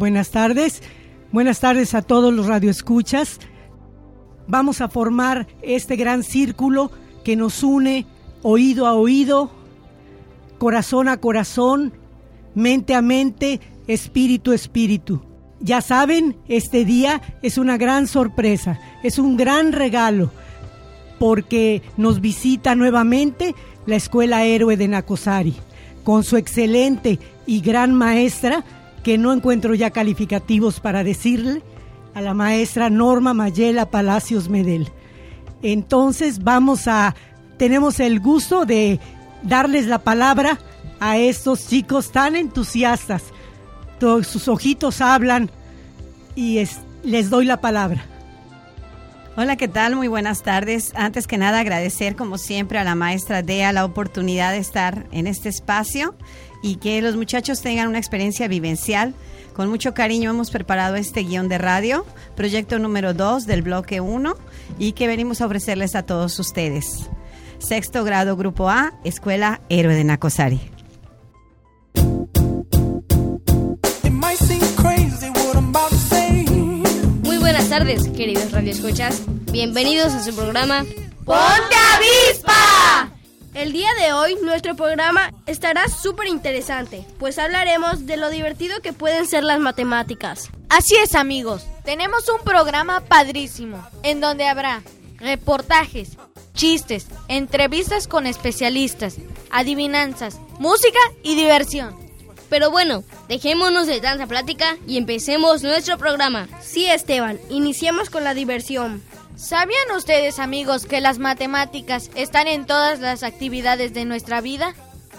Buenas tardes. Buenas tardes a todos los radioescuchas. Vamos a formar este gran círculo que nos une oído a oído, corazón a corazón, mente a mente, espíritu a espíritu. Ya saben, este día es una gran sorpresa, es un gran regalo, porque nos visita nuevamente la Escuela Héroe de Nacosari, con su excelente y gran maestra, que no encuentro ya calificativos para decirle, a la maestra Norma Mayela Palacios Medel. Entonces vamos a, tenemos el gusto de darles la palabra a estos chicos tan entusiastas. Todos sus ojitos hablan y les doy la palabra. Hola, ¿qué tal? Muy buenas tardes. Antes que nada, agradecer como siempre a la maestra Dea la oportunidad de estar en este espacio y que los muchachos tengan una experiencia vivencial. Con mucho cariño hemos preparado este guion de radio, proyecto número 2 del bloque 1 y que venimos a ofrecerles a todos ustedes. Sexto grado, grupo A, Escuela Héroe de Nacosari. Muy buenas tardes, queridos radioescuchas. Bienvenidos a su programa ¡Ponte Avispa! El día de hoy nuestro programa estará súper interesante, pues hablaremos de lo divertido que pueden ser las matemáticas. Así es amigos, tenemos un programa padrísimo, en donde habrá reportajes, chistes, entrevistas con especialistas, adivinanzas, música y diversión. Pero bueno, dejémonos de tanta plática y empecemos nuestro programa. Sí, Esteban, iniciemos con la diversión. ¿Sabían ustedes, amigos, que las matemáticas están en todas las actividades de nuestra vida?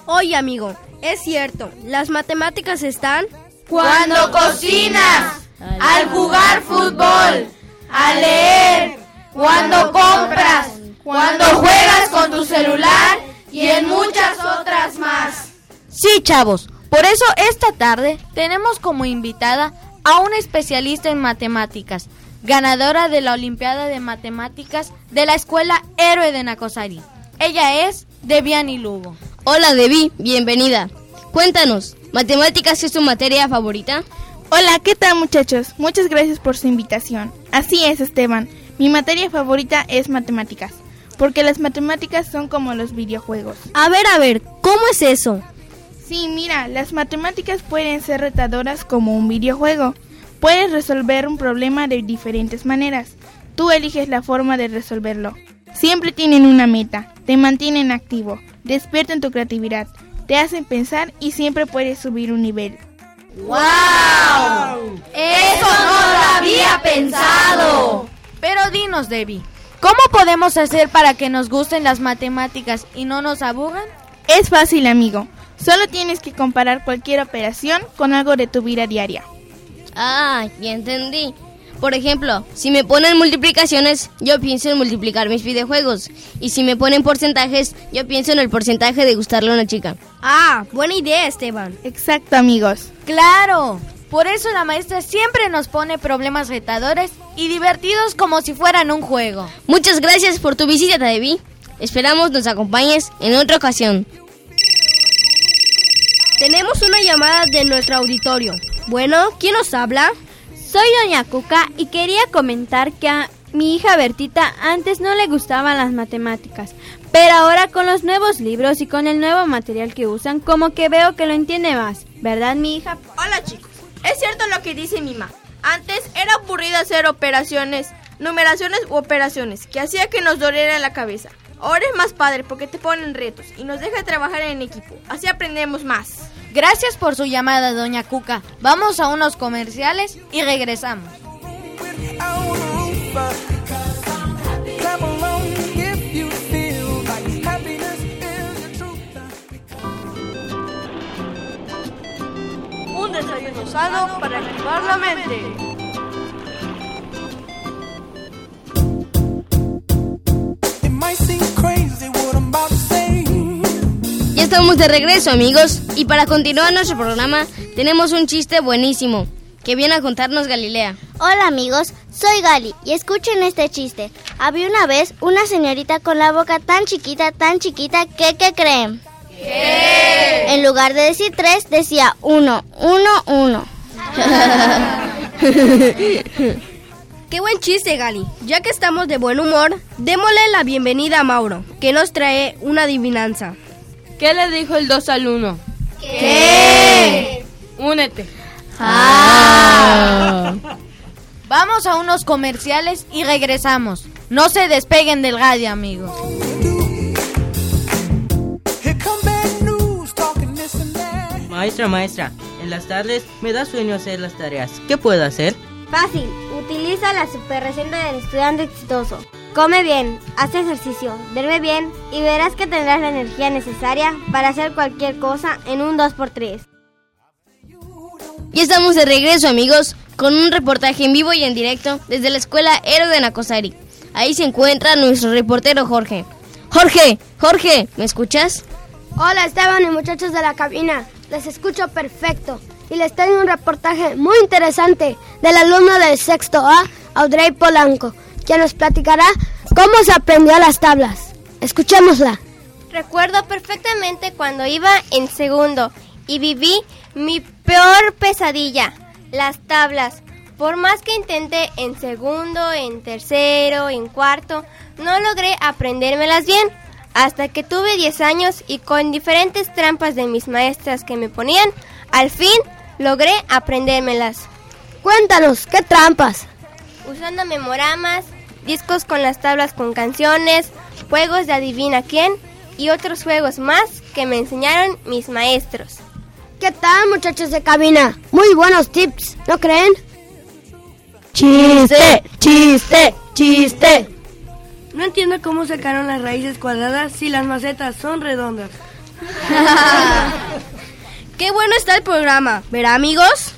Oye, amigo, es cierto, las matemáticas están... Cuando cocinas, al jugar fútbol, al leer, cuando compras, cuando juegas con tu celular y en muchas otras más. Sí, chavos, por eso esta tarde tenemos como invitada a una especialista en matemáticas ganadora de la Olimpiada de Matemáticas de la Escuela Héroe de Nacosari. Ella es Debiani Lugo. Hola Debi, bienvenida. Cuéntanos, ¿matemáticas es tu materia favorita? Hola, ¿qué tal muchachos? Muchas gracias por su invitación. Así es, Esteban. Mi materia favorita es matemáticas, porque las matemáticas son como los videojuegos. A ver, a ver, ¿cómo es eso? Sí, mira, las matemáticas pueden ser retadoras como un videojuego. Puedes resolver un problema de diferentes maneras. Tú eliges la forma de resolverlo. Siempre tienen una meta, te mantienen activo, despiertan tu creatividad, te hacen pensar y siempre puedes subir un nivel. ¡Wow! ¡Eso no lo había pensado! Pero dinos, Debbie, ¿cómo podemos hacer para que nos gusten las matemáticas y no nos aburran? Es fácil, amigo. Solo tienes que comparar cualquier operación con algo de tu vida diaria. Ah, ya entendí. Por ejemplo, si me ponen multiplicaciones, yo pienso en multiplicar mis videojuegos. Y si me ponen porcentajes, yo pienso en el porcentaje de gustarle a una chica. Ah, buena idea, Esteban. Exacto, amigos. Claro. Por eso la maestra siempre nos pone problemas retadores y divertidos como si fueran un juego. Muchas gracias por tu visita, Debbie. Esperamos nos acompañes en otra ocasión. Tenemos una llamada de nuestro auditorio. Bueno, ¿quién nos habla? Soy Doña Cuca y quería comentar que a mi hija Bertita antes no le gustaban las matemáticas, pero ahora con los nuevos libros y con el nuevo material que usan, como que veo que lo entiende más. ¿Verdad, mi hija? Hola, chicos. Es cierto lo que dice mi mamá. Antes era aburrido hacer operaciones, numeraciones u operaciones, que hacía que nos doliera la cabeza. Ahora es más padre porque te ponen retos y nos deja trabajar en equipo. Así aprendemos más. Gracias por su llamada, doña Cuca. Vamos a unos comerciales y regresamos. Un desayuno sano para activar la mente. Estamos de regreso, amigos. Y para continuar nuestro programa, tenemos un chiste buenísimo que viene a contarnos Galilea. Hola, amigos. Soy Gali y escuchen este chiste. Había una vez una señorita con la boca tan chiquita, tan chiquita, que ¿qué creen? ¿Qué? En lugar de decir tres, decía uno, uno, uno. Qué buen chiste, Gali. Ya que estamos de buen humor, démosle la bienvenida a Mauro, que nos trae una adivinanza. ¿Qué le dijo el 2 al 1? ¿Qué? Únete. Ah. Vamos a unos comerciales y regresamos. No se despeguen del radio, amigos. Maestra, maestra, en las tardes me da sueño hacer las tareas. ¿Qué puedo hacer? Fácil, utiliza la super receta del estudiante exitoso. Come bien, haz ejercicio, duerme bien y verás que tendrás la energía necesaria para hacer cualquier cosa en un 2x3. Y estamos de regreso amigos con un reportaje en vivo y en directo desde la escuela Héroe de Nacosari. Ahí se encuentra nuestro reportero Jorge. Jorge, Jorge, ¿me escuchas? Hola Esteban y muchachos de la cabina, les escucho perfecto y les tengo un reportaje muy interesante del alumno del sexto A, Audrey Polanco que nos platicará cómo se aprendió las tablas. Escuchémosla. Recuerdo perfectamente cuando iba en segundo y viví mi peor pesadilla, las tablas. Por más que intenté en segundo, en tercero, en cuarto, no logré aprendérmelas bien. Hasta que tuve 10 años y con diferentes trampas de mis maestras que me ponían, al fin logré aprendérmelas. Cuéntanos, ¿qué trampas? usando memoramas, discos con las tablas con canciones, juegos de adivina quién y otros juegos más que me enseñaron mis maestros. ¿Qué tal muchachos de cabina? Muy buenos tips, ¿no creen? Chiste, chiste, chiste. No entiendo cómo sacaron las raíces cuadradas si las macetas son redondas. Qué bueno está el programa, ¿verá amigos?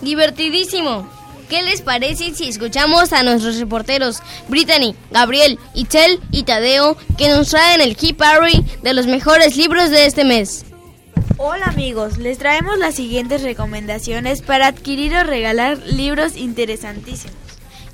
Divertidísimo. ¿Qué les parece si escuchamos a nuestros reporteros Brittany, Gabriel, Itzel y Tadeo que nos traen el Key Parry de los mejores libros de este mes? Hola amigos, les traemos las siguientes recomendaciones para adquirir o regalar libros interesantísimos.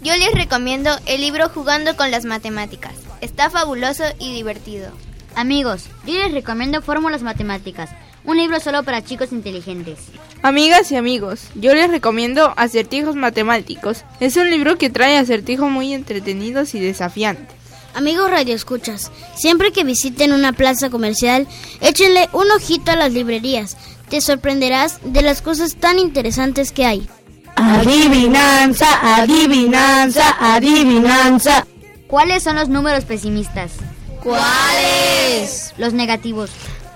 Yo les recomiendo el libro Jugando con las Matemáticas. Está fabuloso y divertido. Amigos, yo les recomiendo Fórmulas Matemáticas un libro solo para chicos inteligentes. Amigas y amigos, yo les recomiendo Acertijos Matemáticos. Es un libro que trae acertijos muy entretenidos y desafiantes. Amigos radioescuchas, siempre que visiten una plaza comercial, échenle un ojito a las librerías. Te sorprenderás de las cosas tan interesantes que hay. Adivinanza, adivinanza, adivinanza. ¿Cuáles son los números pesimistas? ¿Cuáles? Los negativos.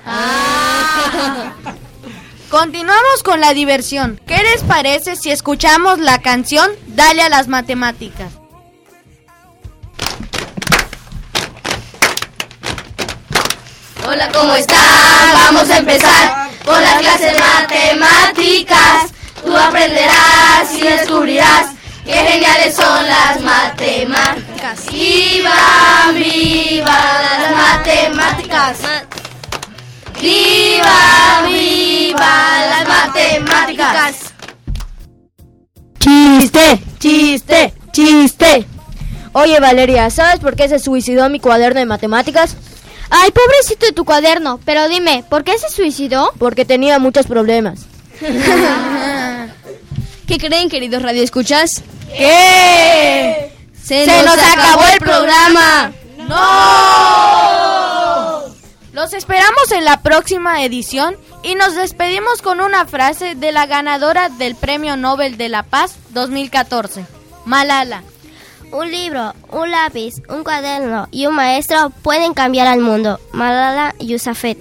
Ah. Continuamos con la diversión. ¿Qué les parece si escuchamos la canción Dale a las matemáticas? Hola, ¿cómo están? Vamos a empezar con las clases matemáticas. Tú aprenderás y descubrirás qué geniales son las matemáticas. ¡Viva, viva las matemáticas! ¡Viva, viva las matemáticas! Chiste, chiste, chiste. Oye Valeria, ¿sabes por qué se suicidó mi cuaderno de matemáticas? Ay, pobrecito de tu cuaderno. Pero dime, ¿por qué se suicidó? Porque tenía muchos problemas. ¿Qué creen, queridos radioescuchas? ¿Qué? Se, nos, acabó el programa. ¡No! Los esperamos en la próxima edición y nos despedimos con una frase de la ganadora del Premio Nobel de la Paz 2014, Malala. Un libro, un lápiz, un cuaderno y un maestro pueden cambiar al mundo. Malala Yousafzai.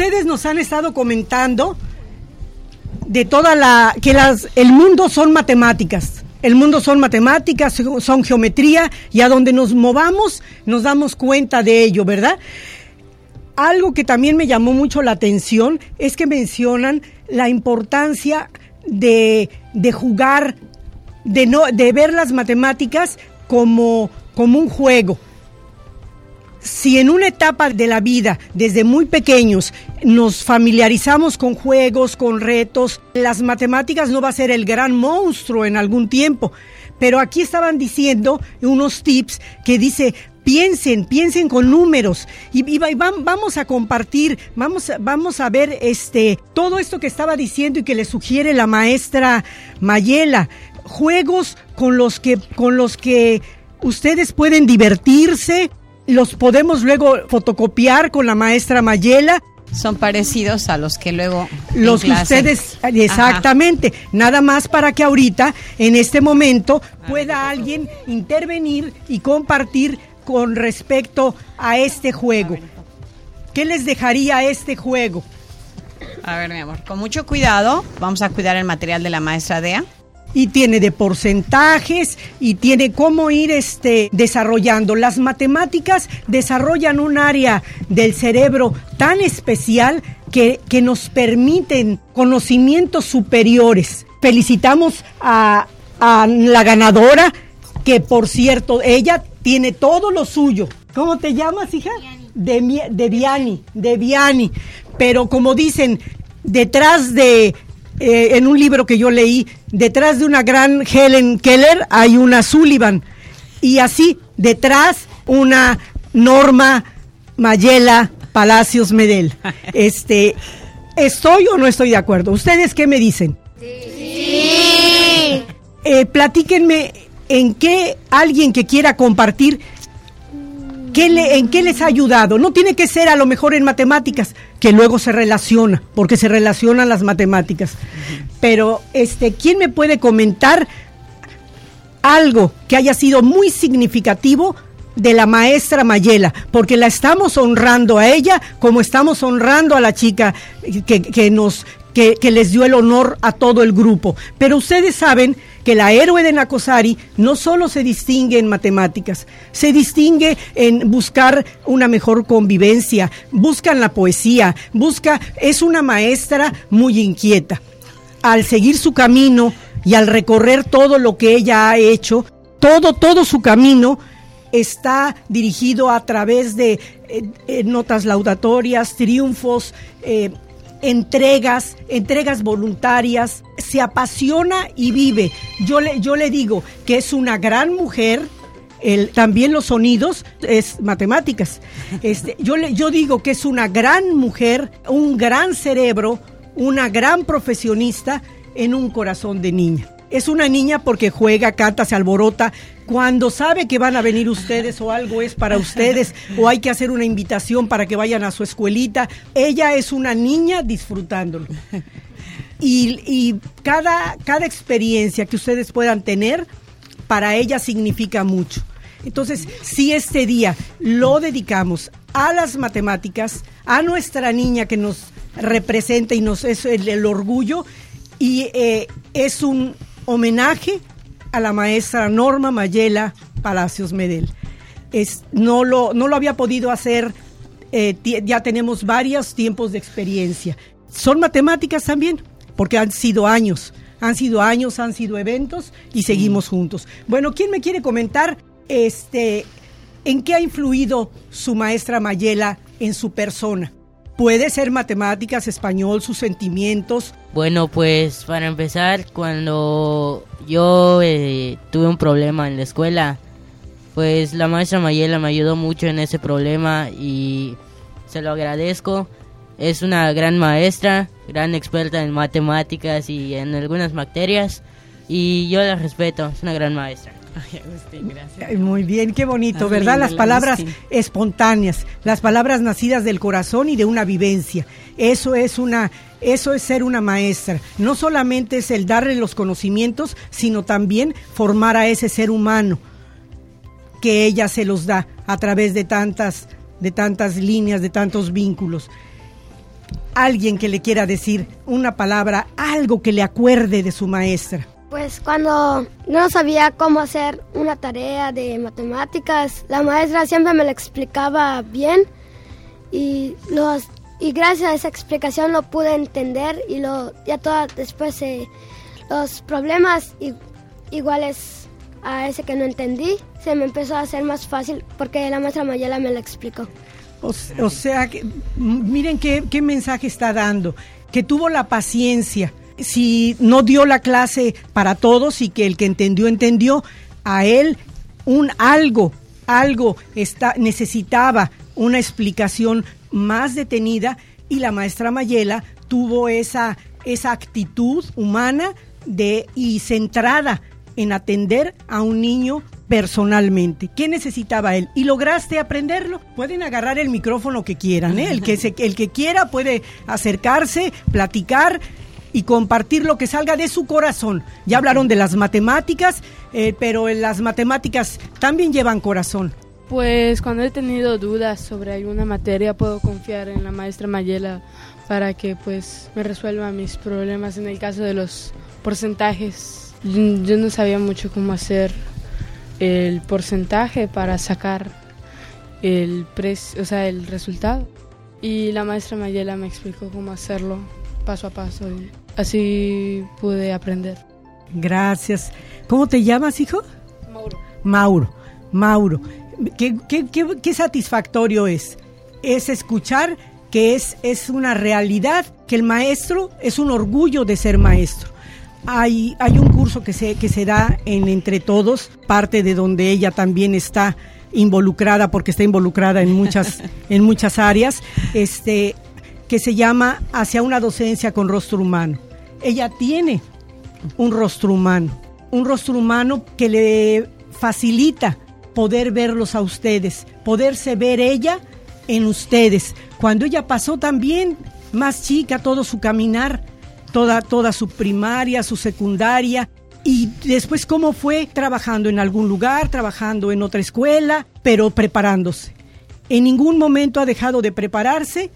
Ustedes nos han estado comentando de toda la que las el mundo son matemáticas. El mundo son matemáticas, son geometría y a donde nos movamos nos damos cuenta de ello, ¿verdad? Algo que también me llamó mucho la atención es que mencionan la importancia de, de jugar, de, no, de ver las matemáticas como, como un juego si en una etapa de la vida, desde muy pequeños, nos familiarizamos con juegos, con retos, las matemáticas no va a ser el gran monstruo en algún tiempo. Pero aquí estaban diciendo unos tips que dice, piensen, piensen con números y, y va- y vam- vamos a compartir, vamos, vamos a ver este todo esto que estaba diciendo y que le sugiere la maestra Mayela, juegos con los que con los que ustedes pueden divertirse, los podemos luego fotocopiar con la maestra Mayela. Son parecidos a los que luego... Los que ustedes, Ajá. exactamente, nada más para que ahorita, en este momento, pueda alguien intervenir y compartir con respecto a este juego. ¿Qué les dejaría este juego? A ver, mi amor, con mucho cuidado, vamos a cuidar el material de la maestra Dea. Y tiene de porcentajes y tiene cómo ir este desarrollando. Las matemáticas desarrollan un área del cerebro tan especial que, que nos permiten conocimientos superiores. Felicitamos a, a la ganadora, que por cierto, ella tiene todo lo suyo. ¿Cómo te llamas, hija? De, de Viani, de Viani. Pero como dicen, detrás de, eh, en un libro que yo leí, detrás de una gran Helen Keller hay una Sullivan. Y así, detrás, una Norma Mayela Palacios Medel. Este, ¿Estoy o no estoy de acuerdo? ¿Ustedes qué me dicen? Sí. Eh, platíquenme en qué alguien que quiera compartir, ¿qué le, ¿en qué les ha ayudado? No tiene que ser a lo mejor en matemáticas, que luego se relaciona, porque se relacionan las matemáticas. Pero, este, ¿quién me puede comentar algo que haya sido muy significativo de la maestra Mayela, porque la estamos honrando a ella como estamos honrando a la chica que, nos que les dio el honor a todo el grupo. Pero ustedes saben que la héroe de Nacosari no solo se distingue en matemáticas, se distingue en buscar una mejor convivencia, busca en la poesía, busca, es una maestra muy inquieta. Al seguir su camino y al recorrer todo lo que ella ha hecho, todo, todo su camino está dirigido a través de eh, eh, notas laudatorias, triunfos, eh, entregas, entregas voluntarias, se apasiona y vive. Yo le, yo le digo que es una gran mujer. El, también los sonidos es matemáticas. Este, yo, le, yo digo que es una gran mujer, un gran cerebro, una gran profesionista en un corazón de niña. Es una niña porque juega, canta, se alborota. Cuando sabe que van a venir ustedes o algo es para ustedes o hay que hacer una invitación para que vayan a su escuelita, ella es una niña disfrutándolo. Y, cada, cada experiencia que ustedes puedan tener, para ella significa mucho. Entonces, si este día lo dedicamos a las matemáticas, a nuestra niña que nos representa y nos es el, el orgullo, y eh, es un homenaje a la maestra Norma Mayela Palacios Medel. Es, no, lo, no lo había podido hacer, eh, ya tenemos varios tiempos de experiencia. Son matemáticas también, porque han sido años, han sido años, han sido eventos y seguimos juntos. Bueno, ¿quién me quiere comentar este, en qué ha influido su maestra Mayela en su persona? Puede ser matemáticas, español, sus sentimientos. Bueno, pues para empezar, cuando yo eh, tuve un problema en la escuela, pues la maestra Mayela me ayudó mucho en ese problema y se lo agradezco. Es una gran maestra, gran experta en matemáticas y en algunas materias y yo la respeto, es una gran maestra. Ay, Muy bien, qué bonito, ¿verdad? Las la palabras Agustín. espontáneas, las palabras nacidas del corazón y de una vivencia. Eso es una eso es ser una maestra. No solamente es el darle los conocimientos, sino también formar a ese ser humano que ella se los da a través de tantas de tantas líneas, de tantos vínculos. Alguien que le quiera decir una palabra, algo que le acuerde de su maestra. Pues cuando no sabía cómo hacer una tarea de matemáticas, la maestra siempre me lo explicaba bien y los y gracias a esa explicación lo pude entender y lo ya después eh, los problemas iguales a ese que no entendí se me empezó a hacer más fácil porque la maestra Mayela me lo explicó. O, sea, que, miren qué mensaje está dando, que tuvo la paciencia. Si no dio la clase para todos y que el que entendió, entendió, a él un algo, algo está, necesitaba una explicación más detenida y la maestra Mayela tuvo esa, esa actitud humana de, y centrada en atender a un niño personalmente. ¿Qué necesitaba él? ¿Y lograste aprenderlo? Pueden agarrar el micrófono que quieran, ¿eh? el, que se- el que quiera puede acercarse, platicar y compartir lo que salga de su corazón. Ya hablaron de las matemáticas, eh, pero las matemáticas también llevan corazón. Pues cuando he tenido dudas sobre alguna materia puedo confiar en la maestra Mayela para que pues me resuelva mis problemas en el caso de los porcentajes. Yo no sabía mucho cómo hacer el porcentaje para sacar el o sea, el resultado. Y la maestra Mayela me explicó cómo hacerlo paso a paso y así pude aprender. Gracias. ¿Cómo te llamas, hijo? Mauro. Mauro, Mauro. Qué, qué- qué- qué satisfactorio es. Es escuchar que es, es una realidad, que el maestro es un orgullo de ser maestro. Hay, hay un curso que se, que se da en Entre Todos, parte de donde ella también está involucrada, porque está involucrada en muchas, en muchas áreas, este, que se llama Hacia una docencia con rostro humano. Ella tiene un rostro humano, un rostro humano que le facilita poder verlos a ustedes, poderse ver ella en ustedes. Cuando ella pasó también más chica todo su caminar, toda, toda su primaria, su secundaria, y después cómo fue trabajando en algún lugar, trabajando en otra escuela, pero preparándose. En ningún momento ha dejado de prepararse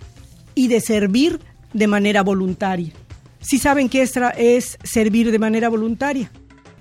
y de servir de manera voluntaria. ¿Sí saben qué es, es servir de manera voluntaria?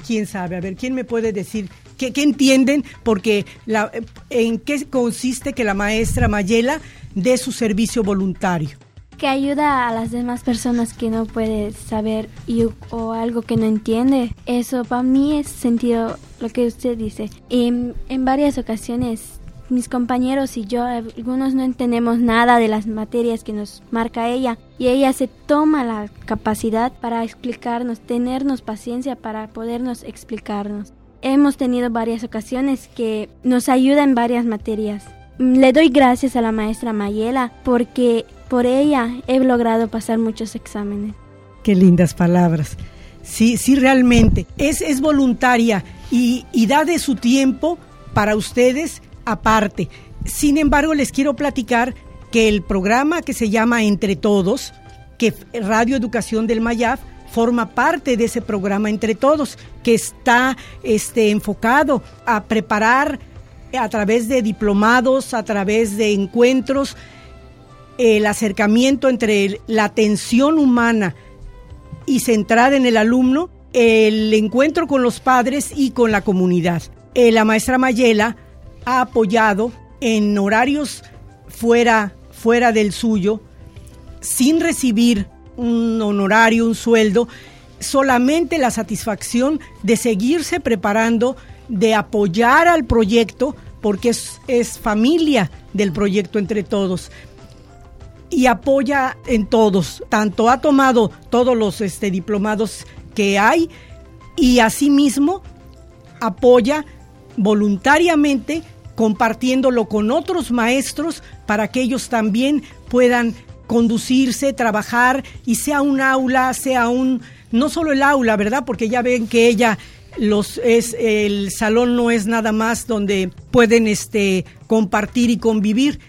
¿Quién sabe? A ver, ¿quién me puede decir? ¿Qué, qué entienden? Porque la, en qué consiste que la maestra Mayela dé su servicio voluntario. que ayuda a las demás personas que no puede saber y, o algo que no entiende. Eso para mí es sentido lo que usted dice. En, en varias ocasiones mis compañeros y yo, algunos no entendemos nada de las materias que nos marca ella y ella se toma la capacidad para explicarnos, tenernos paciencia para podernos explicarnos. Hemos tenido varias ocasiones que nos ayuda en varias materias. Le doy gracias a la maestra Mayela porque por ella he logrado pasar muchos exámenes. Qué lindas palabras. sí, sí realmente. Es, es voluntaria y, y da de su tiempo para ustedes aparte. Sin embargo, les quiero platicar que el programa que se llama Entre Todos, que Radio Educación del Mayaf forma parte de ese programa Entre Todos, que está este, enfocado a preparar a través de diplomados, a través de encuentros, el acercamiento entre la atención humana y centrada en el alumno, el encuentro con los padres y con la comunidad. Eh, la maestra Mayela ha apoyado en horarios fuera, fuera del suyo, sin recibir un honorario, un sueldo, solamente la satisfacción de seguirse preparando, de apoyar al proyecto, porque es, familia del proyecto entre todos y apoya en todos. Tanto ha tomado todos los este, diplomados que hay y asimismo apoya voluntariamente compartiéndolo con otros maestros para que ellos también puedan conducirse, trabajar y sea un aula, sea un no solo el aula, ¿verdad? Porque ya ven que ella los es el salón no es nada más donde pueden este compartir y convivir,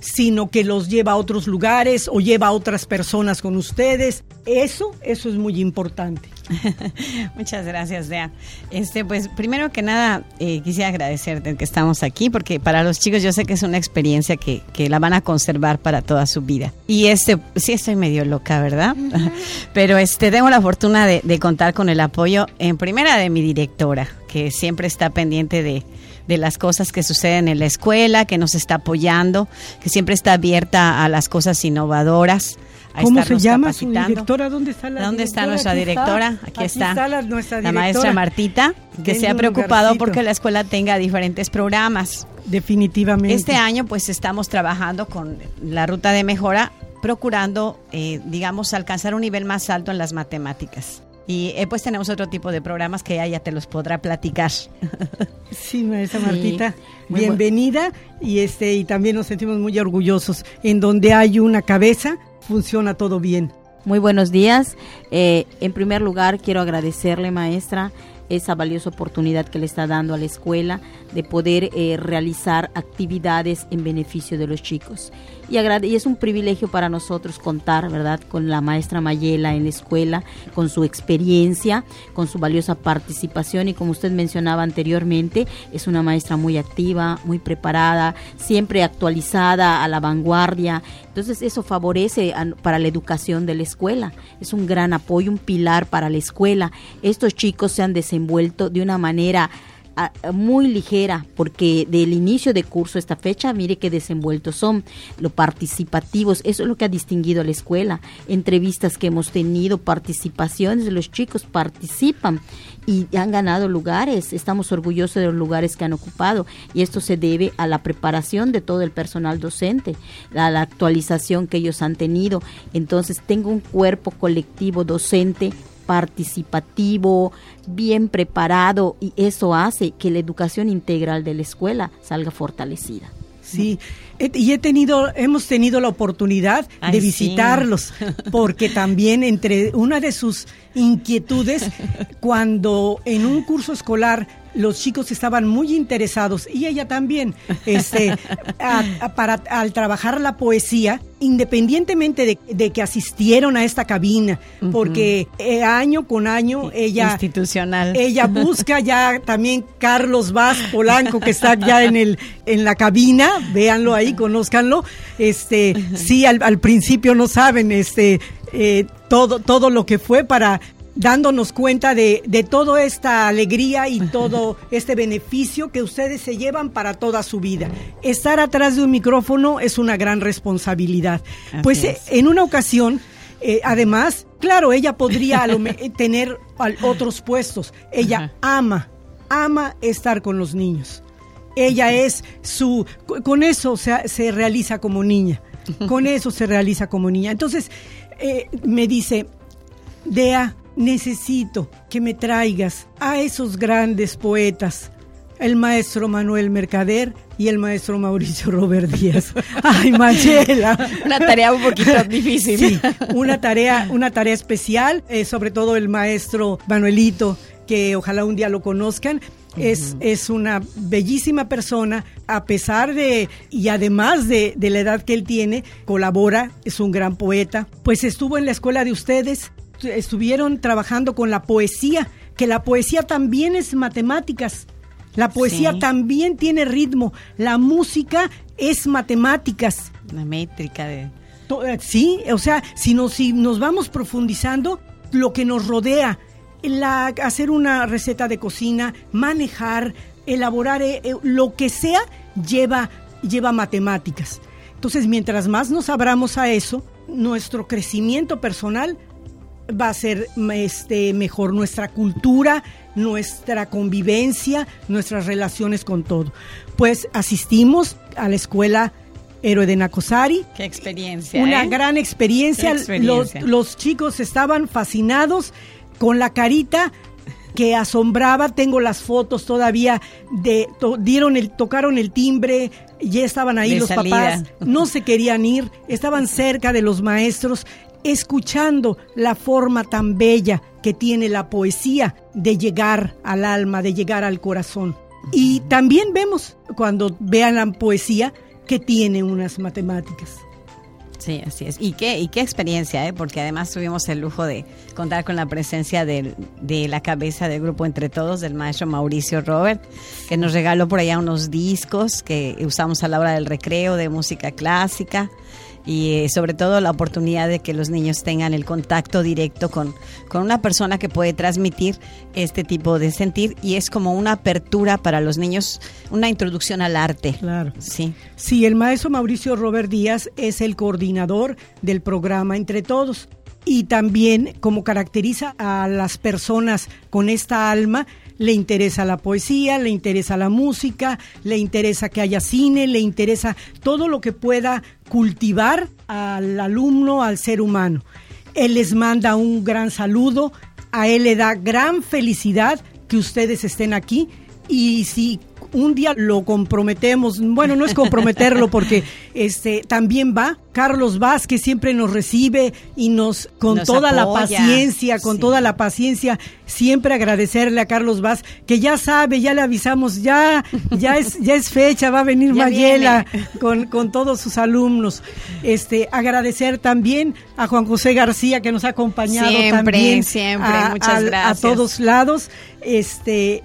sino que los lleva a otros lugares o lleva a otras personas con ustedes. Eso, eso es muy importante. Muchas gracias, Dea. Este, pues primero que nada eh, quisiera agradecerte que estamos aquí porque para los chicos yo sé que es una experiencia que, que la van a conservar para toda su vida. Y este, sí estoy medio loca, ¿verdad? Pero este, tengo la fortuna de, de contar con el apoyo en primera de mi directora, que siempre está pendiente de, de las cosas que suceden en la escuela, que nos está apoyando, que siempre está abierta a las cosas innovadoras. A ¿Cómo se llama su directora? ¿Dónde está la ¿Dónde está directora? nuestra Aquí directora? Aquí, está, la, nuestra la maestra. Martita, que Denle se ha preocupado porque la escuela tenga diferentes programas. Definitivamente. Este año pues estamos trabajando con la ruta de mejora, procurando, eh, digamos, alcanzar un nivel más alto en las matemáticas. Y eh, pues tenemos otro tipo de programas que ella ya te los podrá platicar. Sí, maestra Sí. Martita, Muy bienvenida y este y también nos sentimos muy orgullosos. En donde hay una cabeza, funciona todo bien. Muy buenos días. Eh, en primer lugar, quiero agradecerle, maestra, esa valiosa oportunidad que le está dando a la escuela de poder eh, realizar actividades en beneficio de los chicos. Y, y es un privilegio para nosotros contar, ¿verdad?, con la maestra Mayela en la escuela, con su experiencia, con su valiosa participación y como usted mencionaba anteriormente, es una maestra muy activa, muy preparada, siempre actualizada, a la vanguardia. Entonces eso favorece para la educación de la escuela. Es un gran apoyo, un pilar para la escuela. Estos chicos se han desenvuelto de una manera muy ligera, porque del inicio de curso a esta fecha, mire qué desenvueltos son, lo participativos, eso es lo que ha distinguido a la escuela. Entrevistas que hemos tenido, participaciones, los chicos participan y han ganado lugares, estamos orgullosos de los lugares que han ocupado y esto se debe a la preparación de todo el personal docente, a la actualización que ellos han tenido. Entonces tengo un cuerpo colectivo docente participativo, bien preparado y eso hace que la educación integral de la escuela salga fortalecida. Sí, y he tenido, hemos tenido la oportunidad Ay, de sí. visitarlos, porque también entre una de sus inquietudes, cuando en un curso escolar los chicos estaban muy interesados y ella también, este, a- a- para al trabajar la poesía, independientemente de, de que asistieron a esta cabina, porque eh, año con año ella Institucional. ella busca ya también Carlos Vaz Polanco que está ya en el en la cabina, véanlo ahí, conózcanlo. Este, sí al, al principio no saben este eh, todo todo lo que fue para dándonos cuenta de, de toda esta alegría y todo este beneficio que ustedes se llevan para toda su vida. Estar atrás de un micrófono es una gran responsabilidad. Así pues eh, es. en una ocasión eh, además, claro, ella podría tener otros puestos. Ella ama, ama estar con los niños. Ella es su, co- con eso se, se realiza como niña. Con eso se realiza como niña. Entonces, eh, me dice, Dea, necesito que me traigas a esos grandes poetas el maestro Manuel Mercader y el maestro Mauricio Robert Díaz. Ay, Mayela. Una tarea un poquito difícil. Sí, una tarea, una tarea especial, eh, sobre todo el maestro Manuelito, que ojalá un día lo conozcan. Es, es una bellísima persona, a pesar de, y además de, de la edad que él tiene, colabora, es un gran poeta. Pues estuvo en la escuela de ustedes, estuvieron trabajando con la poesía, que la poesía también es matemáticas. La poesía Sí. también tiene ritmo, la música es matemáticas. La métrica de... Eh, Sí, o sea, si nos, si nos vamos profundizando, lo que nos rodea, la, hacer una receta de cocina, manejar, elaborar eh, eh, lo que sea, lleva, lleva matemáticas. Entonces, mientras más nos abramos a eso, nuestro crecimiento personal va a ser este, mejor nuestra cultura, nuestra convivencia, nuestras relaciones con todo. Pues asistimos a la escuela Héroe de Nacosari. Qué experiencia. Una ¿eh? gran experiencia. Los, los chicos estaban fascinados con la carita que asombraba. Tengo las fotos todavía de to- dieron el tocaron el timbre, ya estaban ahí De los salida. papás, no se querían ir, estaban cerca de los maestros escuchando la forma tan bella que tiene la poesía de llegar al alma, de llegar al corazón. Y también vemos cuando vean la poesía que tiene unas matemáticas. Sí, así es. Y qué, y qué experiencia, ¿eh? porque además tuvimos el lujo de contar con la presencia del- de la cabeza del grupo Entre Todos, del maestro Mauricio Robert, que nos regaló por allá unos discos que usamos a la hora del recreo de música clásica y eh, sobre todo la oportunidad de que los niños tengan el contacto directo con, con una persona que puede transmitir este tipo de sentir y es como una apertura para los niños, una introducción al arte. Claro. Sí. Sí, el maestro Mauricio Robert Díaz es el coordinador del programa Entre Todos y también como caracteriza a las personas con esta alma, le interesa la poesía, le interesa la música, le interesa que haya cine, le interesa todo lo que pueda cultivar al alumno, al ser humano. Él les manda un gran saludo, a él le da gran felicidad que ustedes estén aquí y si un día lo comprometemos, bueno, no es comprometerlo porque este también va Carlos Vázquez siempre nos recibe y nos con Nos toda la paciencia, con Sí. toda la paciencia, siempre agradecerle a Carlos Vázquez que ya sabe, ya le avisamos, ya ya es ya es fecha, va a venir Ya Mayela con, con todos sus alumnos. Este agradecer también a Juan José García que nos ha acompañado Siempre, también siempre, a, muchas gracias. a todos lados. Este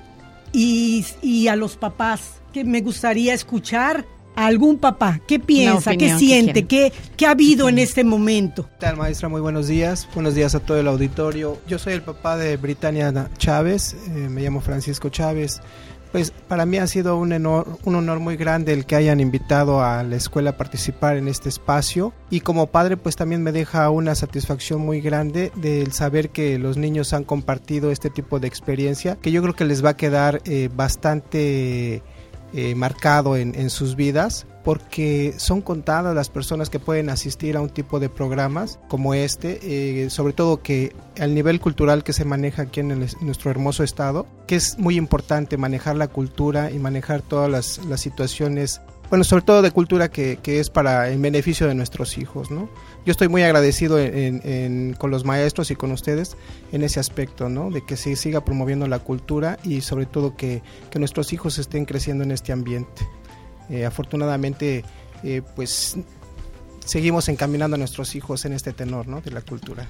y, y a los papás, que me gustaría escuchar a algún papá. ¿Qué piensa? ¿Qué opinión, ¿qué siente? ¿Qué, ¿Qué ha habido en este momento? ¿Qué tal, maestra? Muy buenos días. Buenos días a todo el auditorio. Yo soy el papá de Britannia Chávez. eh, me llamo Francisco Chávez. Pues para mí ha sido un honor, un honor muy grande el que hayan invitado a la escuela a participar en este espacio. Y como padre pues también me deja una satisfacción muy grande del saber que los niños han compartido este tipo de experiencia que yo creo que les va a quedar eh, bastante eh, marcado en, en sus vidas porque son contadas las personas que pueden asistir a un tipo de programas como este, eh, sobre todo que al nivel cultural que se maneja aquí en, el- nuestro hermoso estado, que es muy importante manejar la cultura y manejar todas las, las situaciones, bueno, sobre todo de cultura que, es para el beneficio de nuestros hijos, ¿no? Yo estoy muy agradecido con los maestros y con ustedes en ese aspecto, ¿no? De que se siga promoviendo la cultura y sobre todo que nuestros hijos estén creciendo en este ambiente. Eh, afortunadamente, eh, pues seguimos encaminando a nuestros hijos en este tenor, ¿no? De la cultura.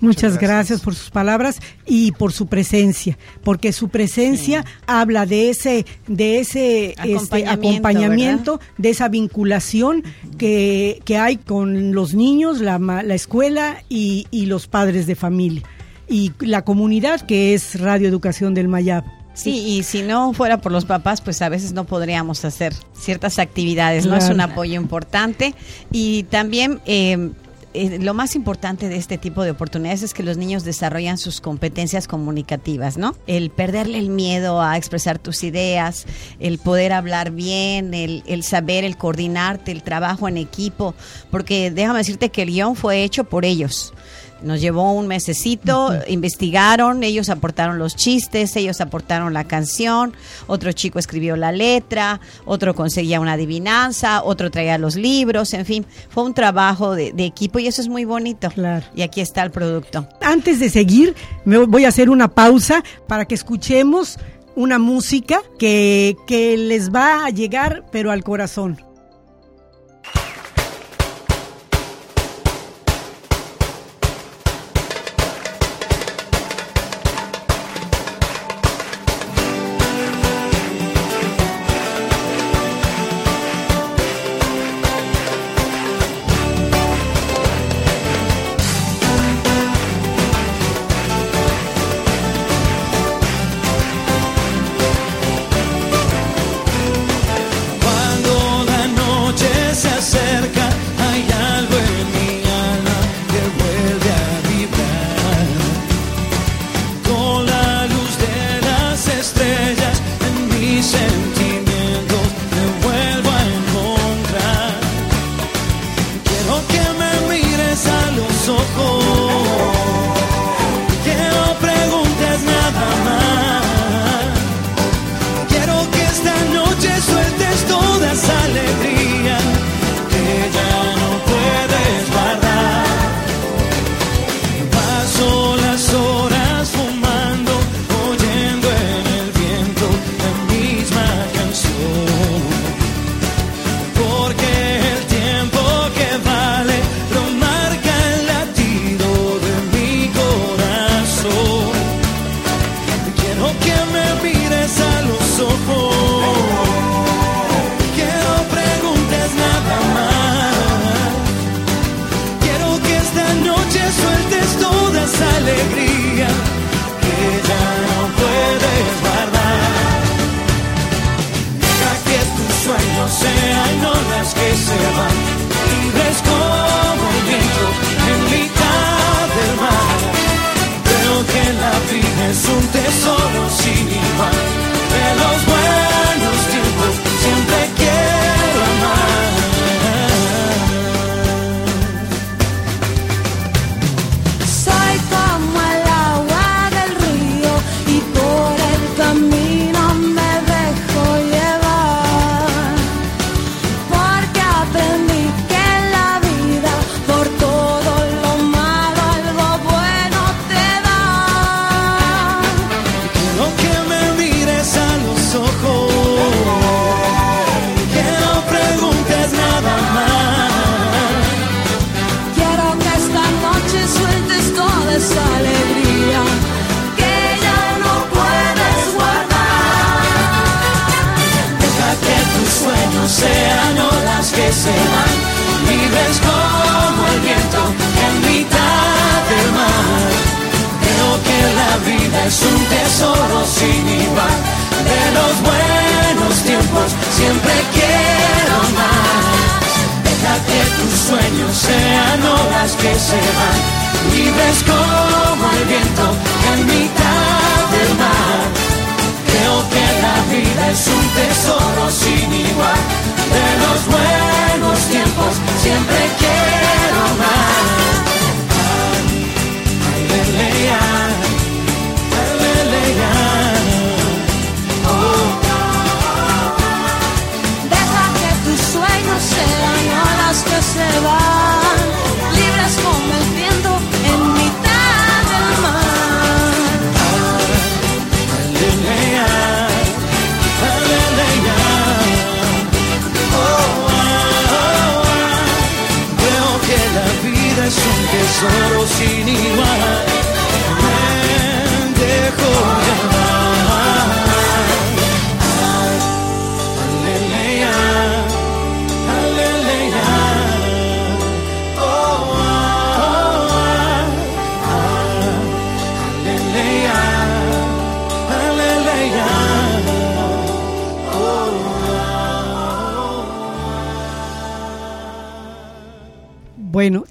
Muchas gracias. por sus palabras y por su presencia, porque su presencia habla de ese, de ese este, Acompañamiento, acompañamiento, de esa vinculación que, que hay con los niños, la, ma- la escuela y, y los padres de familia y la comunidad que es Radio Educación del Mayab. Sí, y si no fuera por los papás, pues a veces no podríamos hacer ciertas actividades, ¿no? Es un apoyo importante. Y también eh, eh, lo más importante de este tipo de oportunidades es que los niños desarrollan sus competencias comunicativas, ¿no? El perderle el miedo a expresar tus ideas, el poder hablar bien, el, el saber, el coordinarte, el trabajo en equipo, porque déjame decirte que el guion fue hecho por ellos Nos llevó un mesecito, investigaron, ellos aportaron los chistes, ellos aportaron la canción, otro chico escribió la letra, otro conseguía una adivinanza, otro traía los libros, en fin, fue un trabajo de, de equipo y eso es muy bonito. Claro. Y aquí está el producto. Antes de seguir, me voy a hacer una pausa para que escuchemos una música que, que les va a llegar, pero al corazón.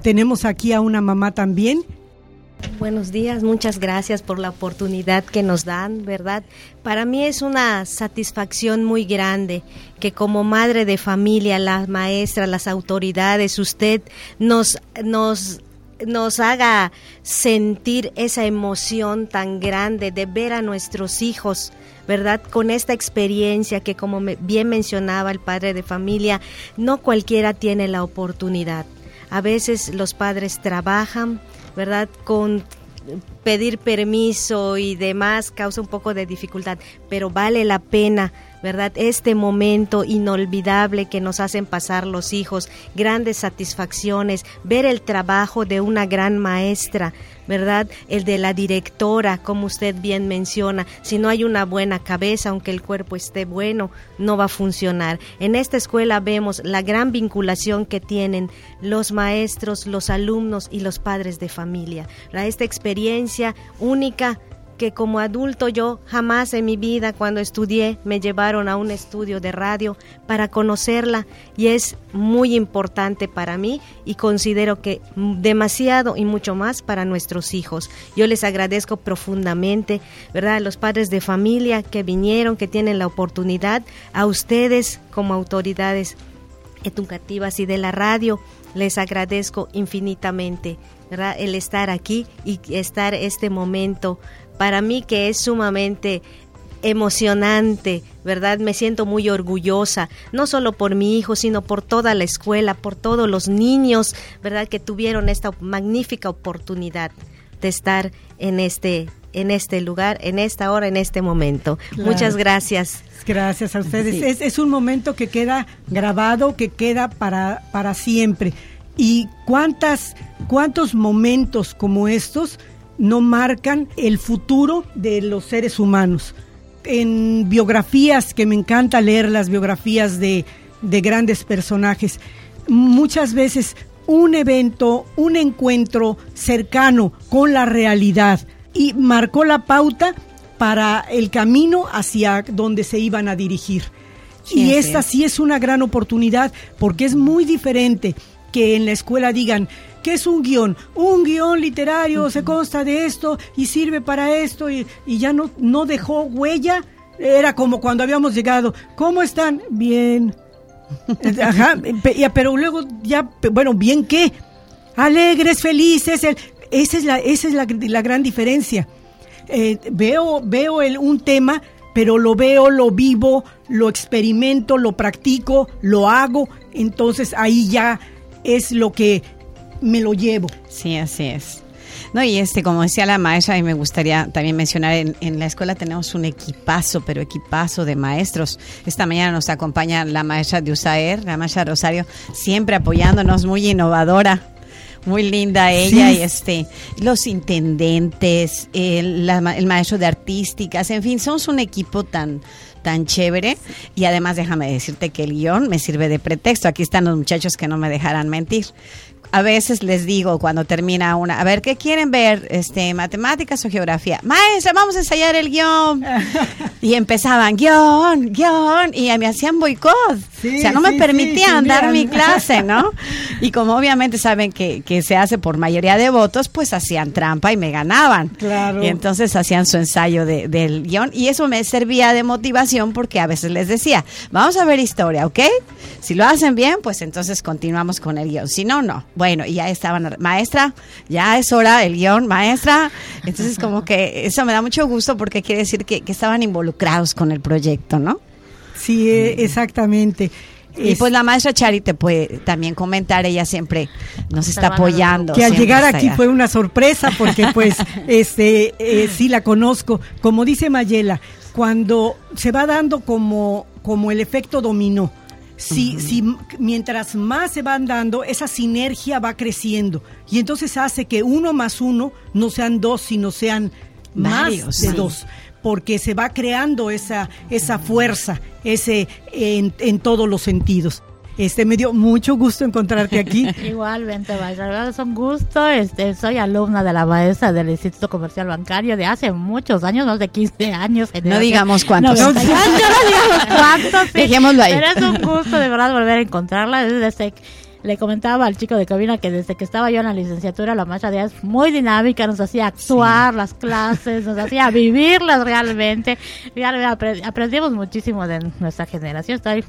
Tenemos aquí a una mamá también. Buenos días, muchas gracias por la oportunidad que nos dan, ¿verdad? Para mí es una satisfacción muy grande que como madre de familia, las maestras, las autoridades, usted nos, nos nos haga sentir esa emoción tan grande de ver a nuestros hijos, ¿verdad? Con esta experiencia que como bien mencionaba el padre de familia, no cualquiera tiene la oportunidad. A veces los padres trabajan, ¿verdad? Con pedir permiso y demás causa un poco de dificultad, pero vale la pena, ¿verdad? Este momento inolvidable que nos hacen pasar los hijos, grandes satisfacciones, ver el trabajo de una gran maestra, ¿verdad? El de la directora, como usted bien menciona, si no hay una buena cabeza, aunque el cuerpo esté bueno, no va a funcionar. En esta escuela vemos la gran vinculación que tienen los maestros, los alumnos y los padres de familia. Esta experiencia única que como adulto yo jamás en mi vida cuando estudié me llevaron a un estudio de radio para conocerla y es muy importante para mí y considero que demasiado y mucho más para nuestros hijos. Yo les agradezco profundamente, ¿verdad? A los padres de familia que vinieron, que tienen la oportunidad, a ustedes como autoridades educativas y de la radio, les agradezco infinitamente ¿verdad? el estar aquí y estar este momento para mí que es sumamente emocionante, ¿verdad? Me siento muy orgullosa, no solo por mi hijo, sino por toda la escuela, por todos los niños, ¿verdad? Que tuvieron esta magnífica oportunidad de estar en este en este lugar, en esta hora, en este momento. Claro. Muchas gracias. Gracias a ustedes. Sí. Es, es un momento que queda grabado, que queda para, para siempre. ¿Y cuántas, cuántos momentos como estos no marcan el futuro de los seres humanos? En biografías, que me encanta leer las biografías de, de grandes personajes, muchas veces un evento, un encuentro cercano con la realidad y marcó la pauta para el camino hacia donde se iban a dirigir. Sí, y esta es. sí es una gran oportunidad porque es muy diferente que en la escuela digan que es un guion, un guion literario, se consta de esto y sirve para esto y, y ya no, no dejó huella. Era como cuando habíamos llegado, ¿cómo están? Bien. Ajá, pero luego ya, bueno, ¿bien qué? Alegres, felices, el- esa es la, esa es la, la gran diferencia. Eh, veo veo el, un tema, pero lo veo, lo vivo, lo experimento, lo practico, lo hago, entonces ahí ya es lo que me lo llevo. Sí, así es. No, y este, como decía la maestra, y me gustaría también mencionar, en, en la escuela tenemos un equipazo, pero equipazo de maestros. Esta mañana nos acompaña la maestra de USAER, la maestra Rosario, siempre apoyándonos, muy innovadora. Muy linda ella Sí. y este los intendentes, el, la el maestro de artísticas, en fin, somos un equipo tan tan chévere y además déjame decirte que el guion me sirve de pretexto. Aquí están los muchachos que no me dejarán mentir. A veces les digo cuando termina una, a ver, ¿qué quieren ver? Este, matemáticas o geografía. Maestra, vamos a ensayar el guion. y empezaban, guion, guion, y me hacían boicot. Sí, o sea, no me permitían sí, dar mi clase, ¿no? Y como obviamente saben que, que se hace por mayoría de votos, pues hacían trampa y me ganaban. Claro. Y entonces hacían su ensayo de- del guion y eso me servía de motivación porque a veces les decía, vamos a ver historia, ¿ok? Si lo hacen bien, pues entonces continuamos con el guion. Si no, no. Bueno, y ya estaban, maestra, ya es hora el guion, maestra. Entonces como que eso me da mucho gusto porque quiere decir que, que estaban involucrados con el proyecto, ¿no? Sí, eh, exactamente. Y Es- pues la maestra Chari te puede también comentar, ella siempre nos está apoyando. que al llegar aquí allá. fue una sorpresa porque pues este eh, sí la conozco como dice Mayela cuando se va dando como como el efecto dominó si, si m- mientras más se van dando esa sinergia va creciendo. Y entonces hace que uno más uno no sean dos sino sean Varios, más de sí. dos porque se va creando esa esa fuerza ese en, en todos los sentidos este me dio mucho gusto encontrarte aquí Igualmente, maestra, la verdad es un gusto. Este, soy alumna de la maestra del Instituto Comercial Bancario de hace muchos años, más de 15 años. No digamos cuántos. 90 años, no digamos cuántos. sí. Dejémoslo ahí. Pero es un gusto de verdad volver a encontrarla. Desde que le comentaba al chico de cabina que desde que estaba yo en la licenciatura, la maestra Díaz es muy dinámica, nos hacía actuar las clases, nos hacía vivirlas realmente. Realmente apre- aprendimos muchísimo de nuestra generación. Estoy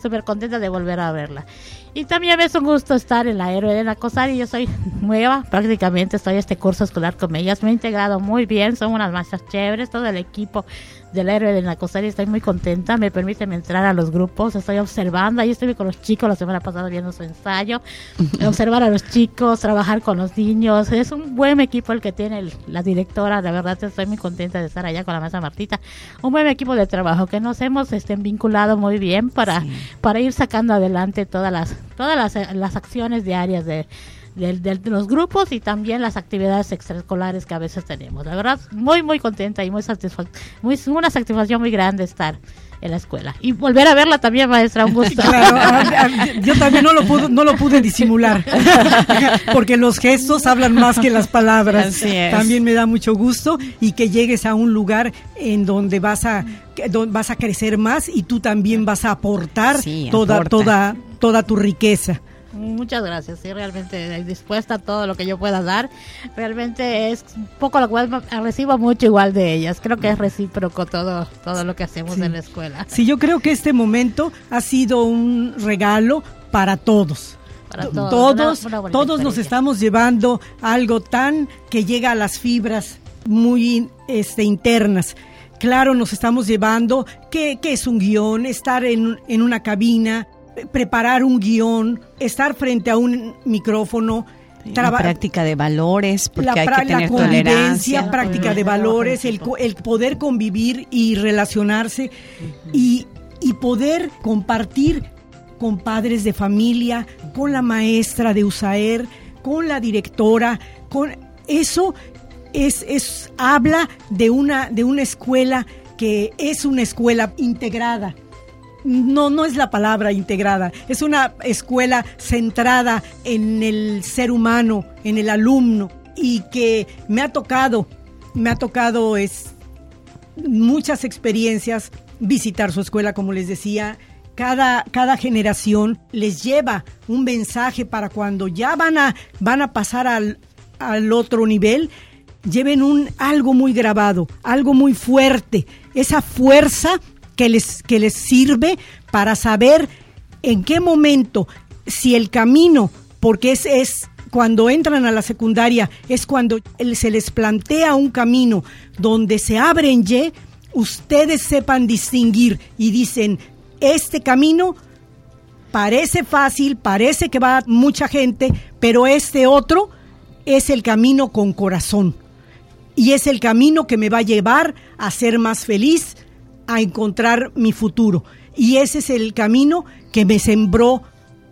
súper contenta de volver a verla. Y también es un gusto estar en la Héroe de la. Yo soy nueva, prácticamente estoy este curso escolar con ellas. Me he integrado muy bien, son unas maestras chéveres, todo el equipo del héroe de la. Estoy muy contenta, me permiten entrar a los grupos, estoy observando. Ahí estuve con los chicos la semana pasada viendo su ensayo. Observar a los chicos, trabajar con los niños. Es un buen equipo el que tiene el- la directora. La verdad, estoy muy contenta de estar allá con la maestra Martita. Un buen equipo de trabajo que nos hemos este, vinculado muy bien para, para ir sacando adelante todas las, todas las, las acciones diarias de, del- del- de los grupos y también las actividades extraescolares que a veces tenemos. La verdad, muy, muy contenta y muy muy, una satisfacción muy grande estar en la escuela. Y volver a verla también, maestra, un gusto. Claro, a- a- yo también no lo, pude, no lo pude disimular, porque los gestos hablan más que las palabras. Así es. También me da mucho gusto y que llegues a un lugar en donde vas a, donde vas a crecer más y tú también vas a aportar Sí, toda, aporta. toda, toda tu riqueza. Muchas gracias, sí, realmente dispuesta a todo lo que yo pueda dar. Realmente es un poco lo cual recibo mucho igual de ellas. Creo que es recíproco todo, todo lo que hacemos Sí. en la escuela. Sí, yo creo que este momento ha sido un regalo para todos. Para To- todos, todos, una- una bonita todos nos estamos llevando algo tan que llega a las fibras muy este, internas. Claro, nos estamos llevando qué, qué es un guion, estar en, en una cabina, preparar un guion, estar frente a un micrófono, La práctica de valores, porque la, hay pra- que tener la tolerancia. práctica de valores, el, co- el poder convivir y relacionarse y, y poder compartir con padres de familia, con la maestra de USAER, con la directora, con eso es, es habla de una de una escuela que es una escuela integrada. No, no es la palabra integrada, es una escuela centrada en el ser humano, en el alumno y que me ha tocado, me ha tocado es muchas experiencias visitar su escuela, como les decía. Cada, cada generación les lleva un mensaje para cuando ya van a, van a pasar al, al otro nivel, lleven un algo muy grabado, algo muy fuerte, esa fuerza que les, que les sirve para saber en qué momento, si el camino, porque es, es cuando entran a la secundaria, es cuando se les plantea un camino donde se abren Y, ustedes sepan distinguir y dicen, este camino parece fácil, parece que va mucha gente, pero este otro es el camino con corazón. Y es el camino que me va a llevar a ser más feliz, a encontrar mi futuro. Y ese es el camino que me sembró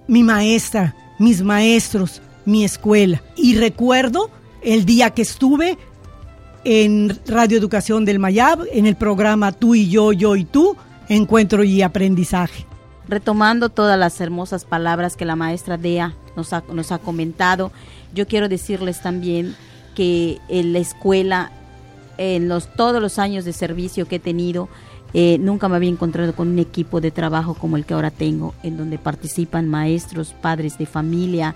mi maestra, mis maestros, mi escuela. Y recuerdo el día que estuve en Radio Educación del Mayab, en el programa Tú y yo, yo y tú, Encuentro y Aprendizaje. Retomando todas las hermosas palabras que la maestra Dea nos ha, nos ha comentado, yo quiero decirles también que en la escuela, en los, todos los años de servicio que he tenido, eh, nunca me había encontrado con un equipo de trabajo como el que ahora tengo, en donde participan maestros, padres de familia,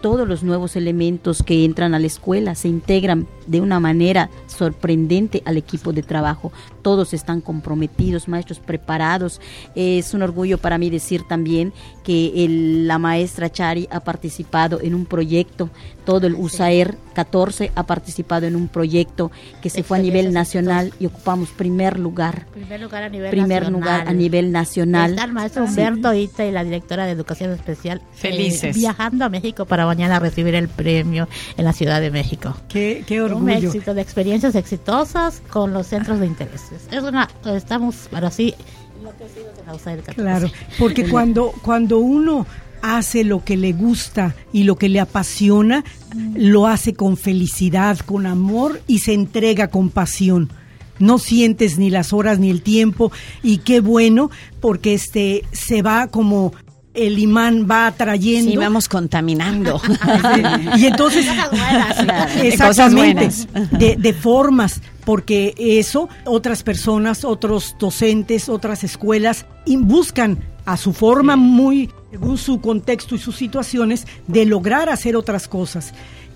todos los nuevos elementos que entran a la escuela se integran de una manera sorprendente al equipo de trabajo. Todos están comprometidos, maestros preparados. Es un orgullo para mí decir también que el- la maestra Chari ha participado en un proyecto, todo el USAER 14 ha participado en un proyecto que se fue a nivel nacional y ocupamos primer lugar. Primer lugar a nivel Primer nacional. lugar a nivel nacional. Está el maestro Sí. Humberto Ita y la directora de Educación Especial eh, Felices. viajando a México para mañana recibir el premio en la Ciudad de México. Qué, qué Un orgullo. éxito de experiencias exitosas con los centros de intereses. Es una, estamos para sí USAID 14. Claro, porque cuando, cuando uno hace lo que le gusta y lo que le apasiona, lo hace con felicidad, con amor y se entrega con pasión. No sientes ni las horas ni el tiempo y qué bueno porque este se va como el imán va atrayendo. Sí, vamos contaminando. y entonces exactamente de, de formas porque eso otras personas otros docentes otras escuelas y buscan a su forma muy según su contexto y sus situaciones de lograr hacer otras cosas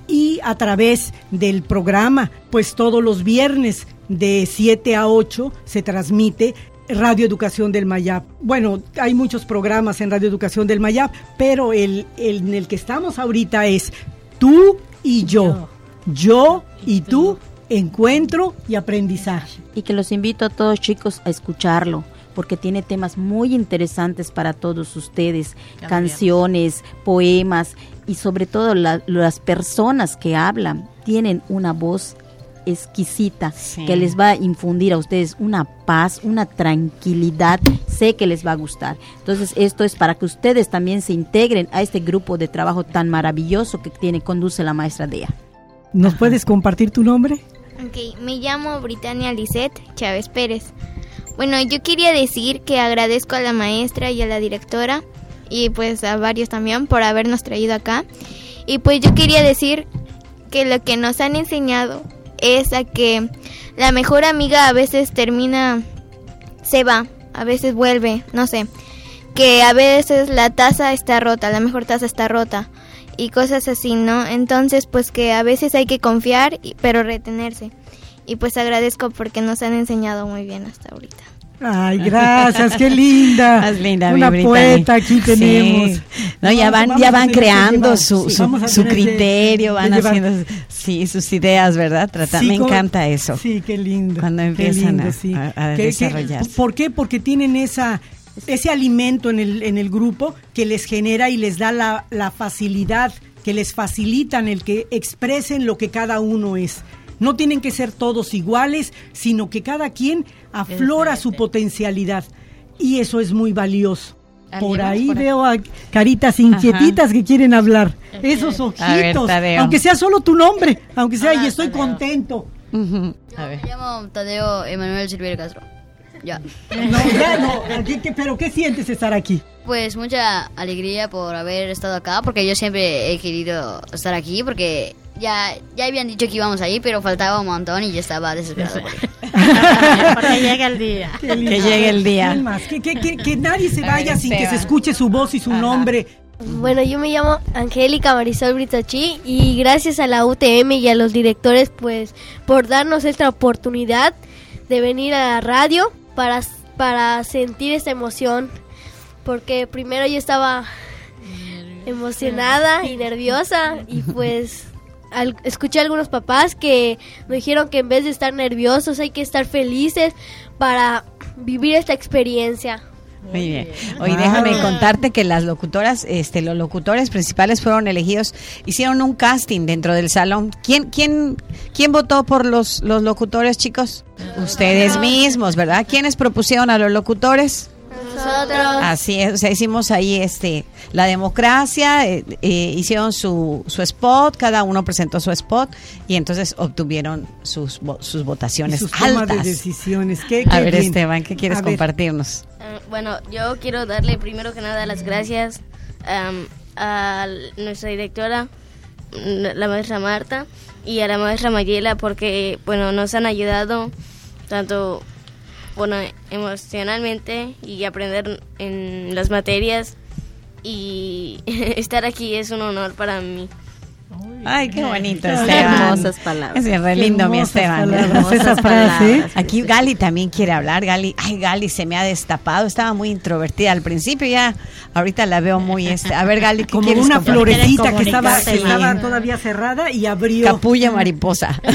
y a través del programa pues todos los viernes de 7 a 8 se transmite Radio Educación del Mayab. Bueno, hay muchos programas en Radio Educación del Mayab, pero el, el en el que estamos ahorita es tú y yo. Yo y tú, encuentro y aprendizaje. Y que los invito a todos chicos a escucharlo porque tiene temas muy interesantes para todos ustedes, canciones, poemas y sobre todo la- las personas que hablan tienen una voz exquisita que les va a infundir a ustedes una paz, una tranquilidad, sé que les va a gustar. Entonces esto es para que ustedes también se integren a este grupo de trabajo tan maravilloso que tiene conduce la maestra Dea. ¿Nos puedes compartir tu nombre? Ok, me llamo Britannia Lisette Chávez Pérez. Bueno, yo quería decir que agradezco a la maestra y a la directora y pues a varios también por habernos traído acá. Y pues yo quería decir que lo que nos han enseñado es a que la mejor amiga a veces termina, se va, a veces vuelve, no sé. Que a veces la taza está rota, la mejor taza está rota y cosas así, ¿no? Entonces, pues que a veces hay que confiar, pero retenerse. Y pues agradezco porque nos han enseñado muy bien hasta ahorita. Ay, gracias, qué linda. Más linda, mi Una Brittany. poeta aquí Sí. tenemos. No, ya van, vamos ya van creando llevar- su, sí, su, criterio, van haciendo sí, sus ideas, ¿verdad? Trata- Sí, me como- encanta eso. Sí, qué lindo. Cuando empiezan lindo, a, sí. a- a desarrollarse. ¿Por qué? Porque tienen esa ese alimento en el, en el grupo que les genera y les da la, la facilidad, que les facilitan el que expresen lo que cada uno es. No tienen que ser todos iguales, sino que cada quien aflora su potencialidad. Y eso es muy valioso. Por ¿Alguien más ahí por ahí? veo a caritas inquietitas que quieren hablar. Esos ver, ojitos. Aunque sea solo tu nombre, aunque sea, y estoy contento. A ver. Me llamo Tadeo Emanuel Silverio Castro. Ya. No, ya no. ¿Qué- qué- pero ¿qué sientes estar aquí? Pues mucha alegría por haber estado acá, porque yo siempre he querido estar aquí, porque ya, ya habían dicho que íbamos ahí, pero faltaba un montón y yo estaba desesperado. Porque llega el día. Que llegue el día. Que, que- que- que nadie se vaya sin que se escuche su voz y su nombre. Bueno, yo me llamo Angélica Marisol Britochi y gracias a la UTM y a los directores pues por darnos esta oportunidad de venir a la radio para, para sentir esta emoción porque primero yo estaba emocionada y nerviosa y pues al- escuché a algunos papás que me dijeron que en vez de estar nerviosos hay que estar felices para vivir esta experiencia. Muy bien. Oye, déjame contarte que las locutoras, este, los locutores principales fueron elegidos, hicieron un casting dentro del salón. ¿Quién, quién, quién votó por los, los locutores, chicos? Ustedes mismos, ¿verdad? ¿Quiénes propusieron a los locutores? Nosotros. Así es, o sea, hicimos ahí este la democracia, eh, eh, hicieron su, su spot, cada uno presentó su spot y entonces obtuvieron sus, vo- sus Y votaciones sus tomas de altas. decisiones. ¿Qué, A ver, bien. Esteban, ¿qué quieres A compartirnos? Ah, bueno, yo quiero darle primero que nada las gracias a nuestra directora, mm, la maestra Marta, y a la maestra Mayela porque, bueno, nos han ayudado tanto, bueno, emocionalmente y aprender en las materias y estar aquí es un honor para mí. Ay, qué bonito, Esteban. hermosas palabras. Es re lindo, mi Esteban. palabras, esa frase. Aquí Gali también quiere hablar. Gali, ay, Gali se me ha destapado. Estaba muy introvertida al principio, ya ahorita la veo muy este. A ver, Gali, ¿qué Como quieres una compartir? florecita que estaba, que estaba todavía cerrada y abrió. Capulla mariposa.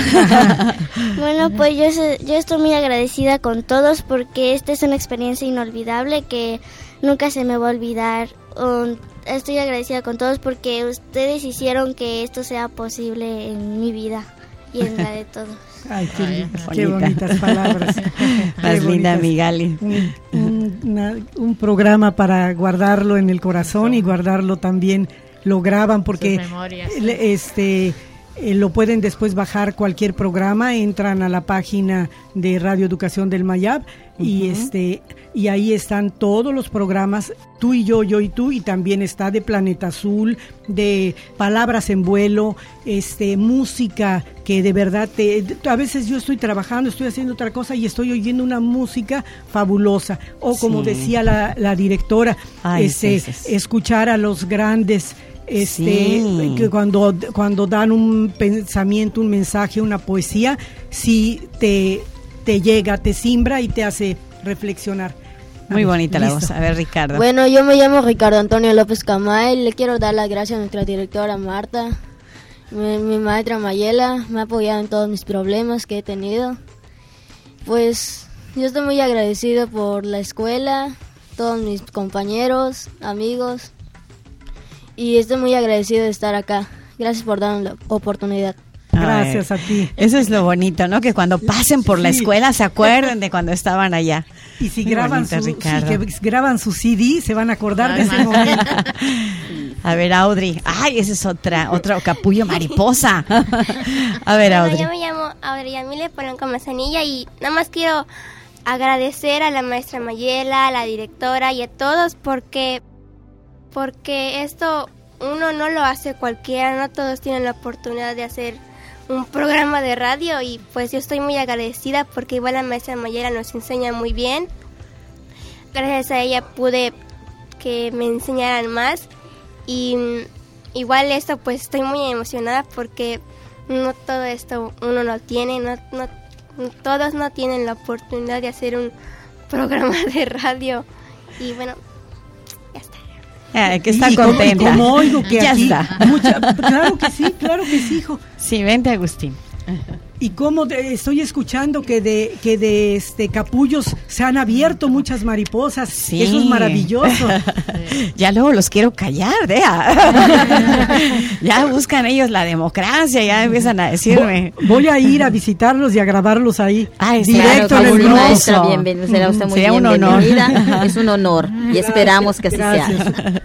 Bueno, pues yo, yo estoy muy agradecida con todos porque esta es una experiencia inolvidable que nunca se me va a olvidar. Um, estoy agradecida con todos porque ustedes hicieron que esto sea posible en mi vida y en la de todos. Ay, qué, Ay, lindas, qué bonita. bonitas palabras. Más Qué linda, bonitas. mi Gali. Un, un- una- un programa para guardarlo en el corazón y guardarlo también, lo graban porque Sus memorias. le- este eh, lo pueden después bajar cualquier programa, entran a la página de Radio Educación del Mayab y este y ahí están todos los programas, tú y yo, yo y tú, y también está de Planeta Azul, de Palabras en Vuelo, este música que de verdad te a veces yo estoy trabajando, estoy haciendo otra cosa y estoy oyendo una música fabulosa. O como Sí. decía la, la directora, Ay, este, sí, sí, sí. escuchar a los grandes este Sí. que cuando cuando dan un pensamiento un mensaje una poesía sí te te llega te simbra y te hace reflexionar. A Muy ver, bonita la voz. A ver, Ricardo. Bueno, yo me llamo Ricardo Antonio López Camay. Le quiero dar las gracias a nuestra directora Marta, mi, mi maestra Mayela. Me ha apoyado en todos mis problemas que he tenido. Pues yo estoy muy agradecido por la escuela, todos mis compañeros, amigos. Y estoy muy agradecido de estar acá. Gracias por darme la oportunidad. Gracias a ti. Eso es lo bonito, ¿no? Que cuando pasen por la escuela se acuerden de cuando estaban allá. Y si Muy graban bonito, su, que graban su CD, se van a acordar de ese momento. A ver, Audrey. Ay, ese es otra, otro capullo mariposa. A ver, Bueno, Audrey. yo me llamo Audrey Yamile Polanco Manzanilla y nada más quiero agradecer a la maestra Mayela, a la directora y a todos porque, porque esto uno no lo hace cualquiera, no todos tienen la oportunidad de hacer un programa de radio y pues yo estoy muy agradecida porque igual la maestra Mayela nos enseña muy bien. Gracias a ella pude que me enseñaran más y mm, igual esto pues estoy muy emocionada porque no todo esto uno lo tiene, no, no, todos no tienen la oportunidad de hacer un programa de radio y bueno, Ay, que está Y como- contenta. y como oigo que ya aquí está. mucha- claro que sí, claro que sí, hijo. Sí, vente, Agustín. Y cómo de- estoy escuchando que de que de este capullos se han abierto muchas mariposas. Sí. Eso es maravilloso. ya luego los quiero callar, vea. ya buscan ellos la democracia, ya empiezan a decirme. Voy a ir a visitarlos y a grabarlos ahí. Ay, directo Claro en el maestra, bienvenida. Será usted muy Sería bien un honor. Es un honor y esperamos que así sea.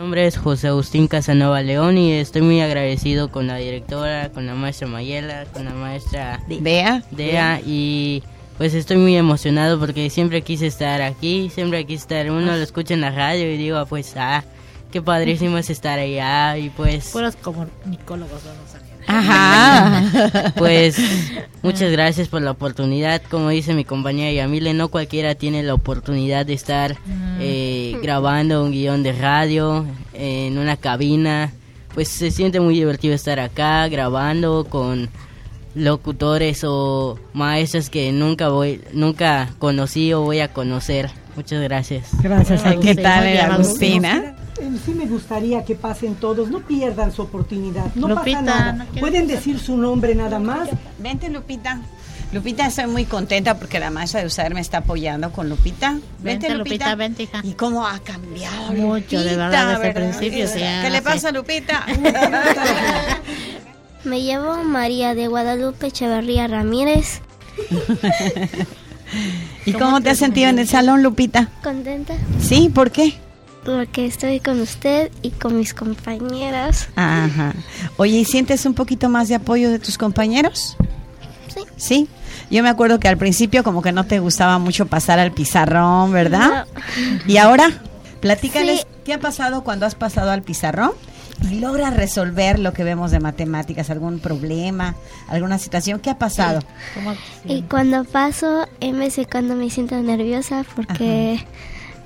Mi nombre es José Agustín Casanova León y estoy muy agradecido con la directora, con la maestra Mayela, con la maestra Dea. Dea y pues estoy muy emocionado porque siempre quise estar aquí, siempre quise estar, uno lo escucha en la radio y digo, ah, pues ah, qué padrísimo es estar allá y pues... Puros comunicólogos vamos Ajá. Pues muchas gracias por la oportunidad. Como dice mi compañera Yamile, no cualquiera tiene la oportunidad de estar eh, grabando un guion de radio en una cabina. Pues se siente muy divertido estar acá grabando con locutores o maestros que nunca voy, nunca conocí o voy a conocer. Muchas gracias. Gracias ¿Qué tal, Agustina? Eh, Sí me gustaría que pasen todos, no pierdan su oportunidad, no Lupita, pasa nada. no Pueden decir su nombre nada más. Vente, Lupita. Lupita, estoy muy contenta porque la maestra de USAID me está apoyando con Lupita. Vente, Vente, Lupita. Lupita, vente, hija. ¿Y cómo ha cambiado Mucho, de Lupita, verdad, desde el principio, sí, ¿Qué le sé. pasa, Lupita? Me llamo María de Guadalupe Echeverría Ramírez. ¿Y cómo te has sentido en el salón, Lupita? ¿Contenta? Sí, ¿por qué? Porque estoy con usted y con mis compañeras. Ajá. Oye, ¿y sientes un poquito más de apoyo de tus compañeros? Sí. Sí. Yo me acuerdo que al principio como que no te gustaba mucho pasar al pizarrón, ¿verdad? ¿Y ahora? Platícales, Sí. ¿qué ha pasado cuando has pasado al pizarrón? Y logras resolver lo que vemos de matemáticas, algún problema, alguna situación. ¿Qué ha pasado? Y cuando paso, en vez de cuando me siento nerviosa porque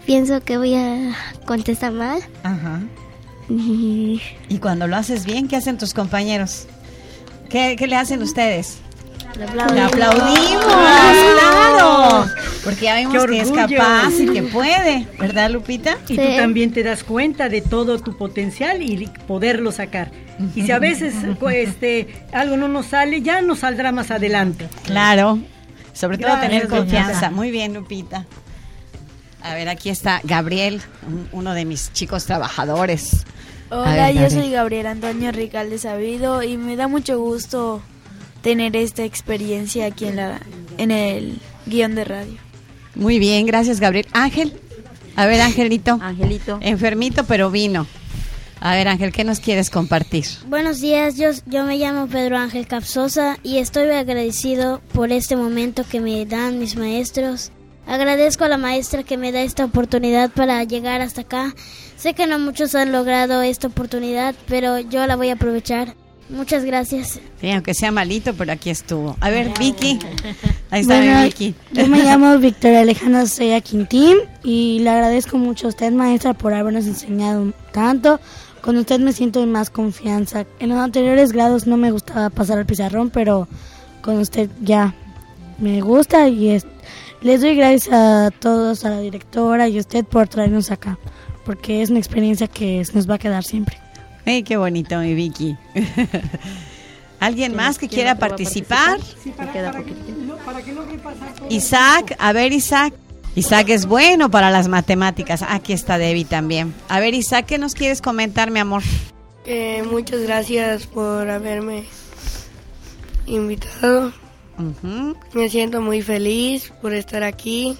pienso que voy a contestar mal. Ajá. Y Y cuando lo haces bien, ¿qué hacen tus compañeros? ¿Qué, qué le hacen ustedes? le ¡Le aplaudimos! ¡Claro! Porque ya vimos ¡Qué que es capaz y que puede, ¿verdad, Lupita? Y tú también te das cuenta de todo tu potencial y poderlo sacar. Y si a veces pues, este, algo no nos sale, ya nos saldrá más adelante. Claro. Sobre todo Gracias, tener confianza. Lupita. Muy bien, Lupita. A ver, aquí está Gabriel, un- uno de mis chicos trabajadores. Hola, ver, yo soy Gabriel Antonio Ricalde Sabido y me da mucho gusto tener esta experiencia aquí en, la, en el guion de radio. Muy bien, gracias, Gabriel. Ángel. A ver, Angelito. Angelito. Enfermito, pero vino. A ver, Ángel, ¿qué nos quieres compartir? Buenos días, yo, yo me llamo Pedro Ángel Capsosa y estoy agradecido por este momento que me dan mis maestros. Agradezco a la maestra que me da esta oportunidad para llegar hasta acá. Sé que no muchos han logrado esta oportunidad, pero yo la voy a aprovechar. Muchas gracias. Sí, aunque sea malito, pero aquí estuvo. A ver, Vicky. Ahí está Bueno, Vicky. Yo me llamo Victoria Alejandra Sella Quintín y le agradezco mucho a usted, maestra, por habernos enseñado tanto. Con usted me siento en más confianza. En los anteriores grados no me gustaba pasar al pizarrón, pero con usted ya me gusta y es, Les doy gracias a todos, a la directora y a usted por traernos acá, porque es una experiencia que nos va a quedar siempre. ¡Ay, qué bonito, mi Vicky! ¿Alguien más que quiera participar? Isaac, a ver Isaac. Isaac es bueno para las matemáticas. Aquí está Debbie también. A ver Isaac, ¿qué nos quieres comentar, mi amor? Eh, muchas gracias por haberme invitado. Me siento muy feliz por estar aquí,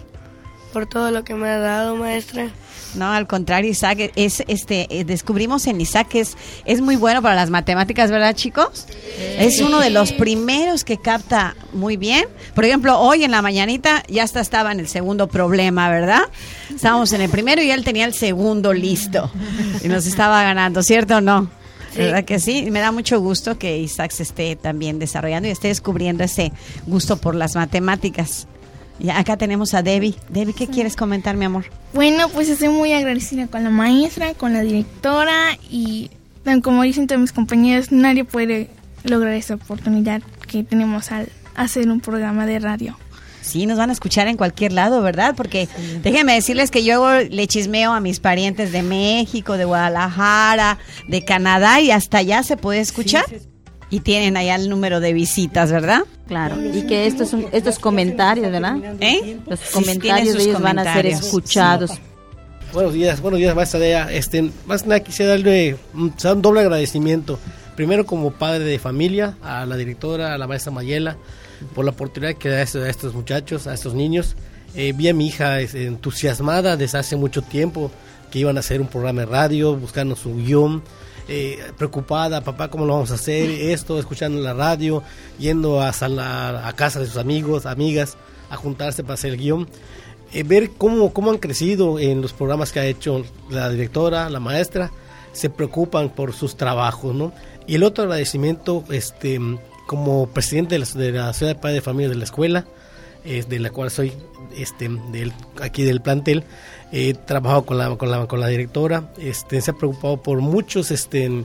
por todo lo que me ha dado, maestra. No, al contrario, Isaac, es, este, eh, descubrimos en Isaac que es, es muy bueno para las matemáticas, ¿verdad, chicos? Es uno de los primeros que capta muy bien. Por ejemplo, hoy en la mañanita ya hasta estaba en el segundo problema, ¿verdad? Estábamos en el primero y él tenía el segundo listo y nos estaba ganando, ¿cierto o no? ¿Verdad que sí? Me da mucho gusto que Isaac se esté también desarrollando y esté descubriendo ese gusto por las matemáticas. Y acá tenemos a Debbie. Debbie, ¿qué quieres comentar, mi amor? Bueno, pues estoy muy agradecida con la maestra, con la directora y tan como dicen todos mis compañeros, nadie puede lograr esa oportunidad que tenemos al hacer un programa de radio. Sí, nos van a escuchar en cualquier lado, ¿verdad? Porque déjenme decirles que yo le chismeo a mis parientes de México, de Guadalajara, de Canadá y hasta allá se puede escuchar. Y tienen allá el número de visitas, ¿verdad? Claro, y que estos, estos comentarios, ¿verdad? ¿Eh? Los comentarios de ellos van a ser escuchados. Buenos días, buenos días, maestra Dea. Este, más nada quisiera darle un, un doble agradecimiento. Primero como padre de familia, a la directora, a la maestra Mayela, por la oportunidad que da a estos, muchachos, a estos niños. Eh, vi a mi hija entusiasmada desde hace mucho tiempo que iban a hacer un programa de radio, buscando su guion. eh, preocupada, papá, ¿cómo lo vamos a hacer? Esto, escuchando la radio, yendo a casa de sus amigos, amigas, a juntarse para hacer el guion. Eh, ver cómo, cómo han crecido en los programas que ha hecho la directora, la maestra, se preocupan por sus trabajos, ¿no? Y el otro agradecimiento, este, como presidente de la, de la Ciudad de Padre de Familia de la escuela, eh, de la cual soy este, del, aquí del plantel, he trabajado con la, con la, con la directora, este, se ha preocupado por muchos este,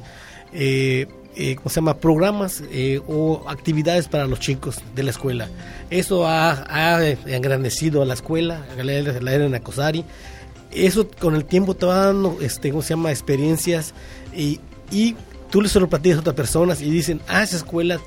eh, eh, ¿cómo se llama? programas eh, o actividades para los chicos de la escuela. Eso ha, ha engrandecido a la escuela, a la, la era Nacosari. Eso con el tiempo te va dando, este, ¿cómo se llama? Experiencias y, y tú les lo platicas a otras personas y dicen, ah, esa escuela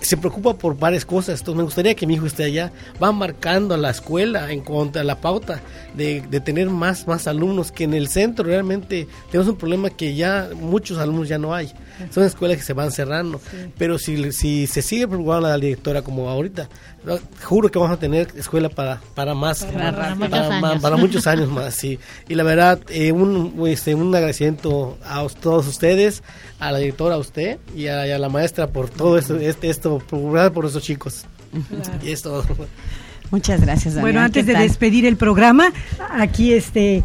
se preocupa por varias cosas. Entonces me gustaría que mi hijo esté allá. Va marcando a la escuela en cuanto a la pauta de, de tener más, más alumnos que en el centro realmente tenemos un problema que ya muchos alumnos ya no hay. Son escuelas que se van cerrando. Pero si, si se sigue preocupando la directora como ahorita, juro que vamos a tener escuela para, para más, Para- para muchos para, años. para muchos años más. Sí. Y la verdad, eh, un, este, un agradecimiento a todos ustedes, a la directora, a usted y a, y a la maestra por todo esto, este, esto, por, por esos chicos. Y es todo. Muchas gracias, Daniel. Bueno, antes ¿Qué de tal? despedir el programa, aquí este.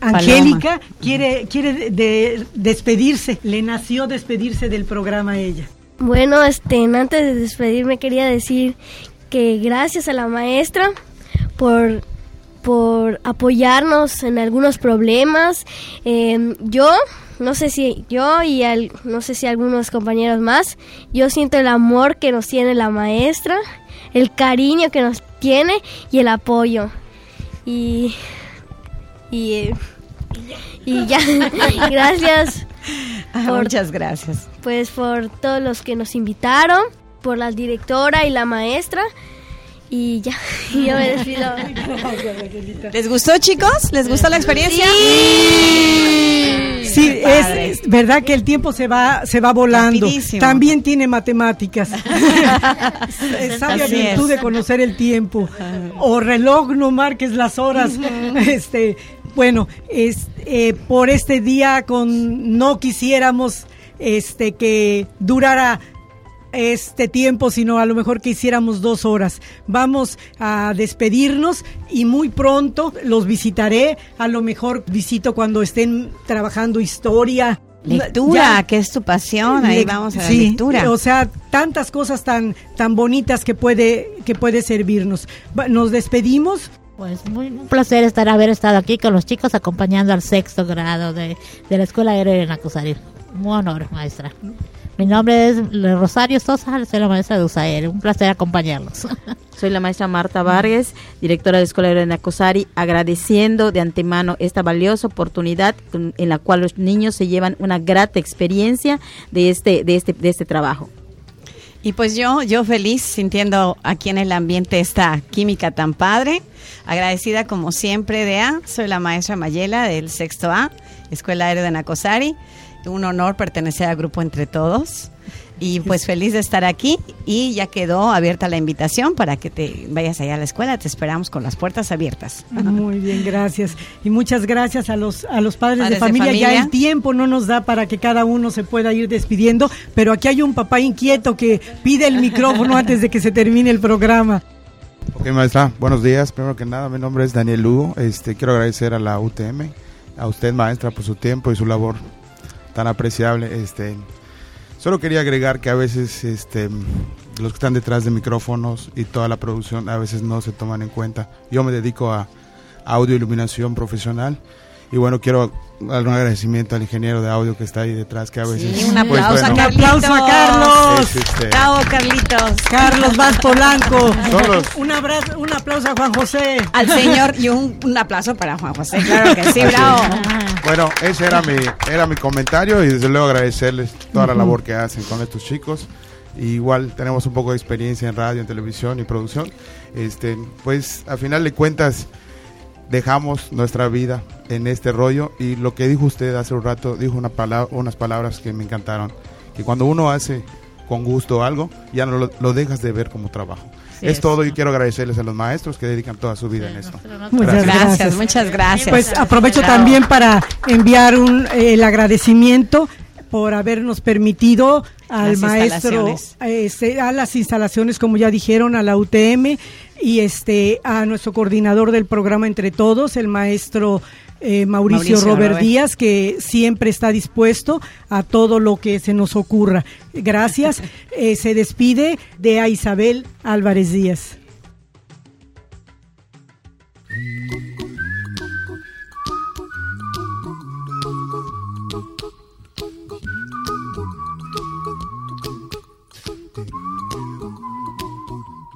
Angélica quiere quiere de- de- despedirse, le nació despedirse del programa a ella. Bueno, este, antes de despedirme quería decir que gracias a la maestra por, por apoyarnos en algunos problemas. Eh, yo, no sé si yo y al- no sé si algunos compañeros más, yo siento el amor que nos tiene la maestra, el cariño que nos tiene y el apoyo. Y, y, eh, y ya, gracias. Ah, muchas gracias. Pues por todos los que nos invitaron, por la directora y la maestra. Y ya, y yo me despido. ¿Les gustó, chicos? ¿Les gustó la experiencia? Sí, Qué es, verdad que el tiempo se va se va volando. Rapidísimo. También tiene matemáticas. Es sabia Así virtud es. de conocer el tiempo. O reloj, no marques las horas. este, bueno, es, eh, por este día con no quisiéramos este que durara este tiempo, sino a lo mejor que hiciéramos dos horas. Vamos a despedirnos y muy pronto los visitaré. A lo mejor visito cuando estén trabajando historia. Lectura, Ya. que es tu pasión. Ahí Le- vamos a la sí, lectura. O sea, tantas cosas tan tan bonitas que puede que puede servirnos. Nos despedimos. Pues muy un placer estar haber estado aquí con los chicos acompañando al sexto grado de, de la Escuela Aérea de Nacosari. Un honor, maestra. Mi nombre es Rosario Sosa, soy la maestra de USAER. Un placer acompañarlos. Soy la maestra Marta Vargas, directora de la Escuela de Nacosari, agradeciendo de antemano esta valiosa oportunidad en la cual los niños se llevan una grata experiencia de este, de este, de este trabajo. Y pues yo, yo feliz sintiendo aquí en el ambiente esta química tan padre. Agradecida como siempre de A. Soy la maestra Mayela del sexto A, Escuela Aérea de Nacosari. Un honor pertenecer al grupo Entre Todos. Y pues feliz de estar aquí y ya quedó abierta la invitación para que te vayas allá a la escuela. Te esperamos con las puertas abiertas. Muy bien, gracias. Y muchas gracias a los, a los padres, de, familia. Ya el tiempo no nos da para que cada uno se pueda ir despidiendo, pero aquí hay un papá inquieto que pide el micrófono antes de que se termine el programa. Ok, maestra, buenos días. Primero que nada, mi nombre es Daniel Lugo. Este, quiero agradecer a la UTM, a usted, maestra, por su tiempo y su labor tan apreciable. Este, Solo quería agregar que a veces este, los que están detrás de micrófonos y toda la producción a veces no se toman en cuenta. Yo me dedico a audio iluminación profesional y bueno, quiero un agradecimiento al ingeniero de audio que está ahí detrás, que a veces... un pues, aplauso, a, Carlitos. a Carlos. Este, Carlitos. Carlos Vaz Polanco. Un, abrazo, un aplauso a Juan José. Al señor y un, un, aplauso para Juan José, claro que sí, bravo. Bueno, ese era mi, era mi comentario y desde luego agradecerles toda la labor que hacen con estos chicos. igual tenemos un poco de experiencia en radio, en televisión y producción. Este, pues a final de cuentas dejamos nuestra vida en este rollo y lo que dijo usted hace un rato, dijo una palabra, unas palabras que me encantaron, que cuando uno hace con gusto algo, ya no lo, dejas de ver como trabajo. es, todo y quiero agradecerles a los maestros que dedican toda su vida en esto. Muchas gracias. muchas gracias. Pues aprovecho también para enviar un, el agradecimiento por habernos permitido al maestro este, a las instalaciones como ya dijeron a la UTM y este a nuestro coordinador del programa entre todos el maestro eh, Mauricio, Robert, Díaz, que siempre está dispuesto a todo lo que se nos ocurra. Gracias. Eh, se despide de a Isabel Álvarez Díaz.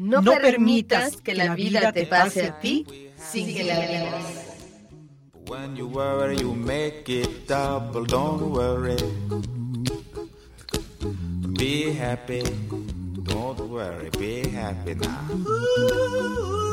No, permitas que la vida te pase a ti sin que la vivas. When you worry, you make it double. Don't worry. Be happy. Don't worry. Be happy now.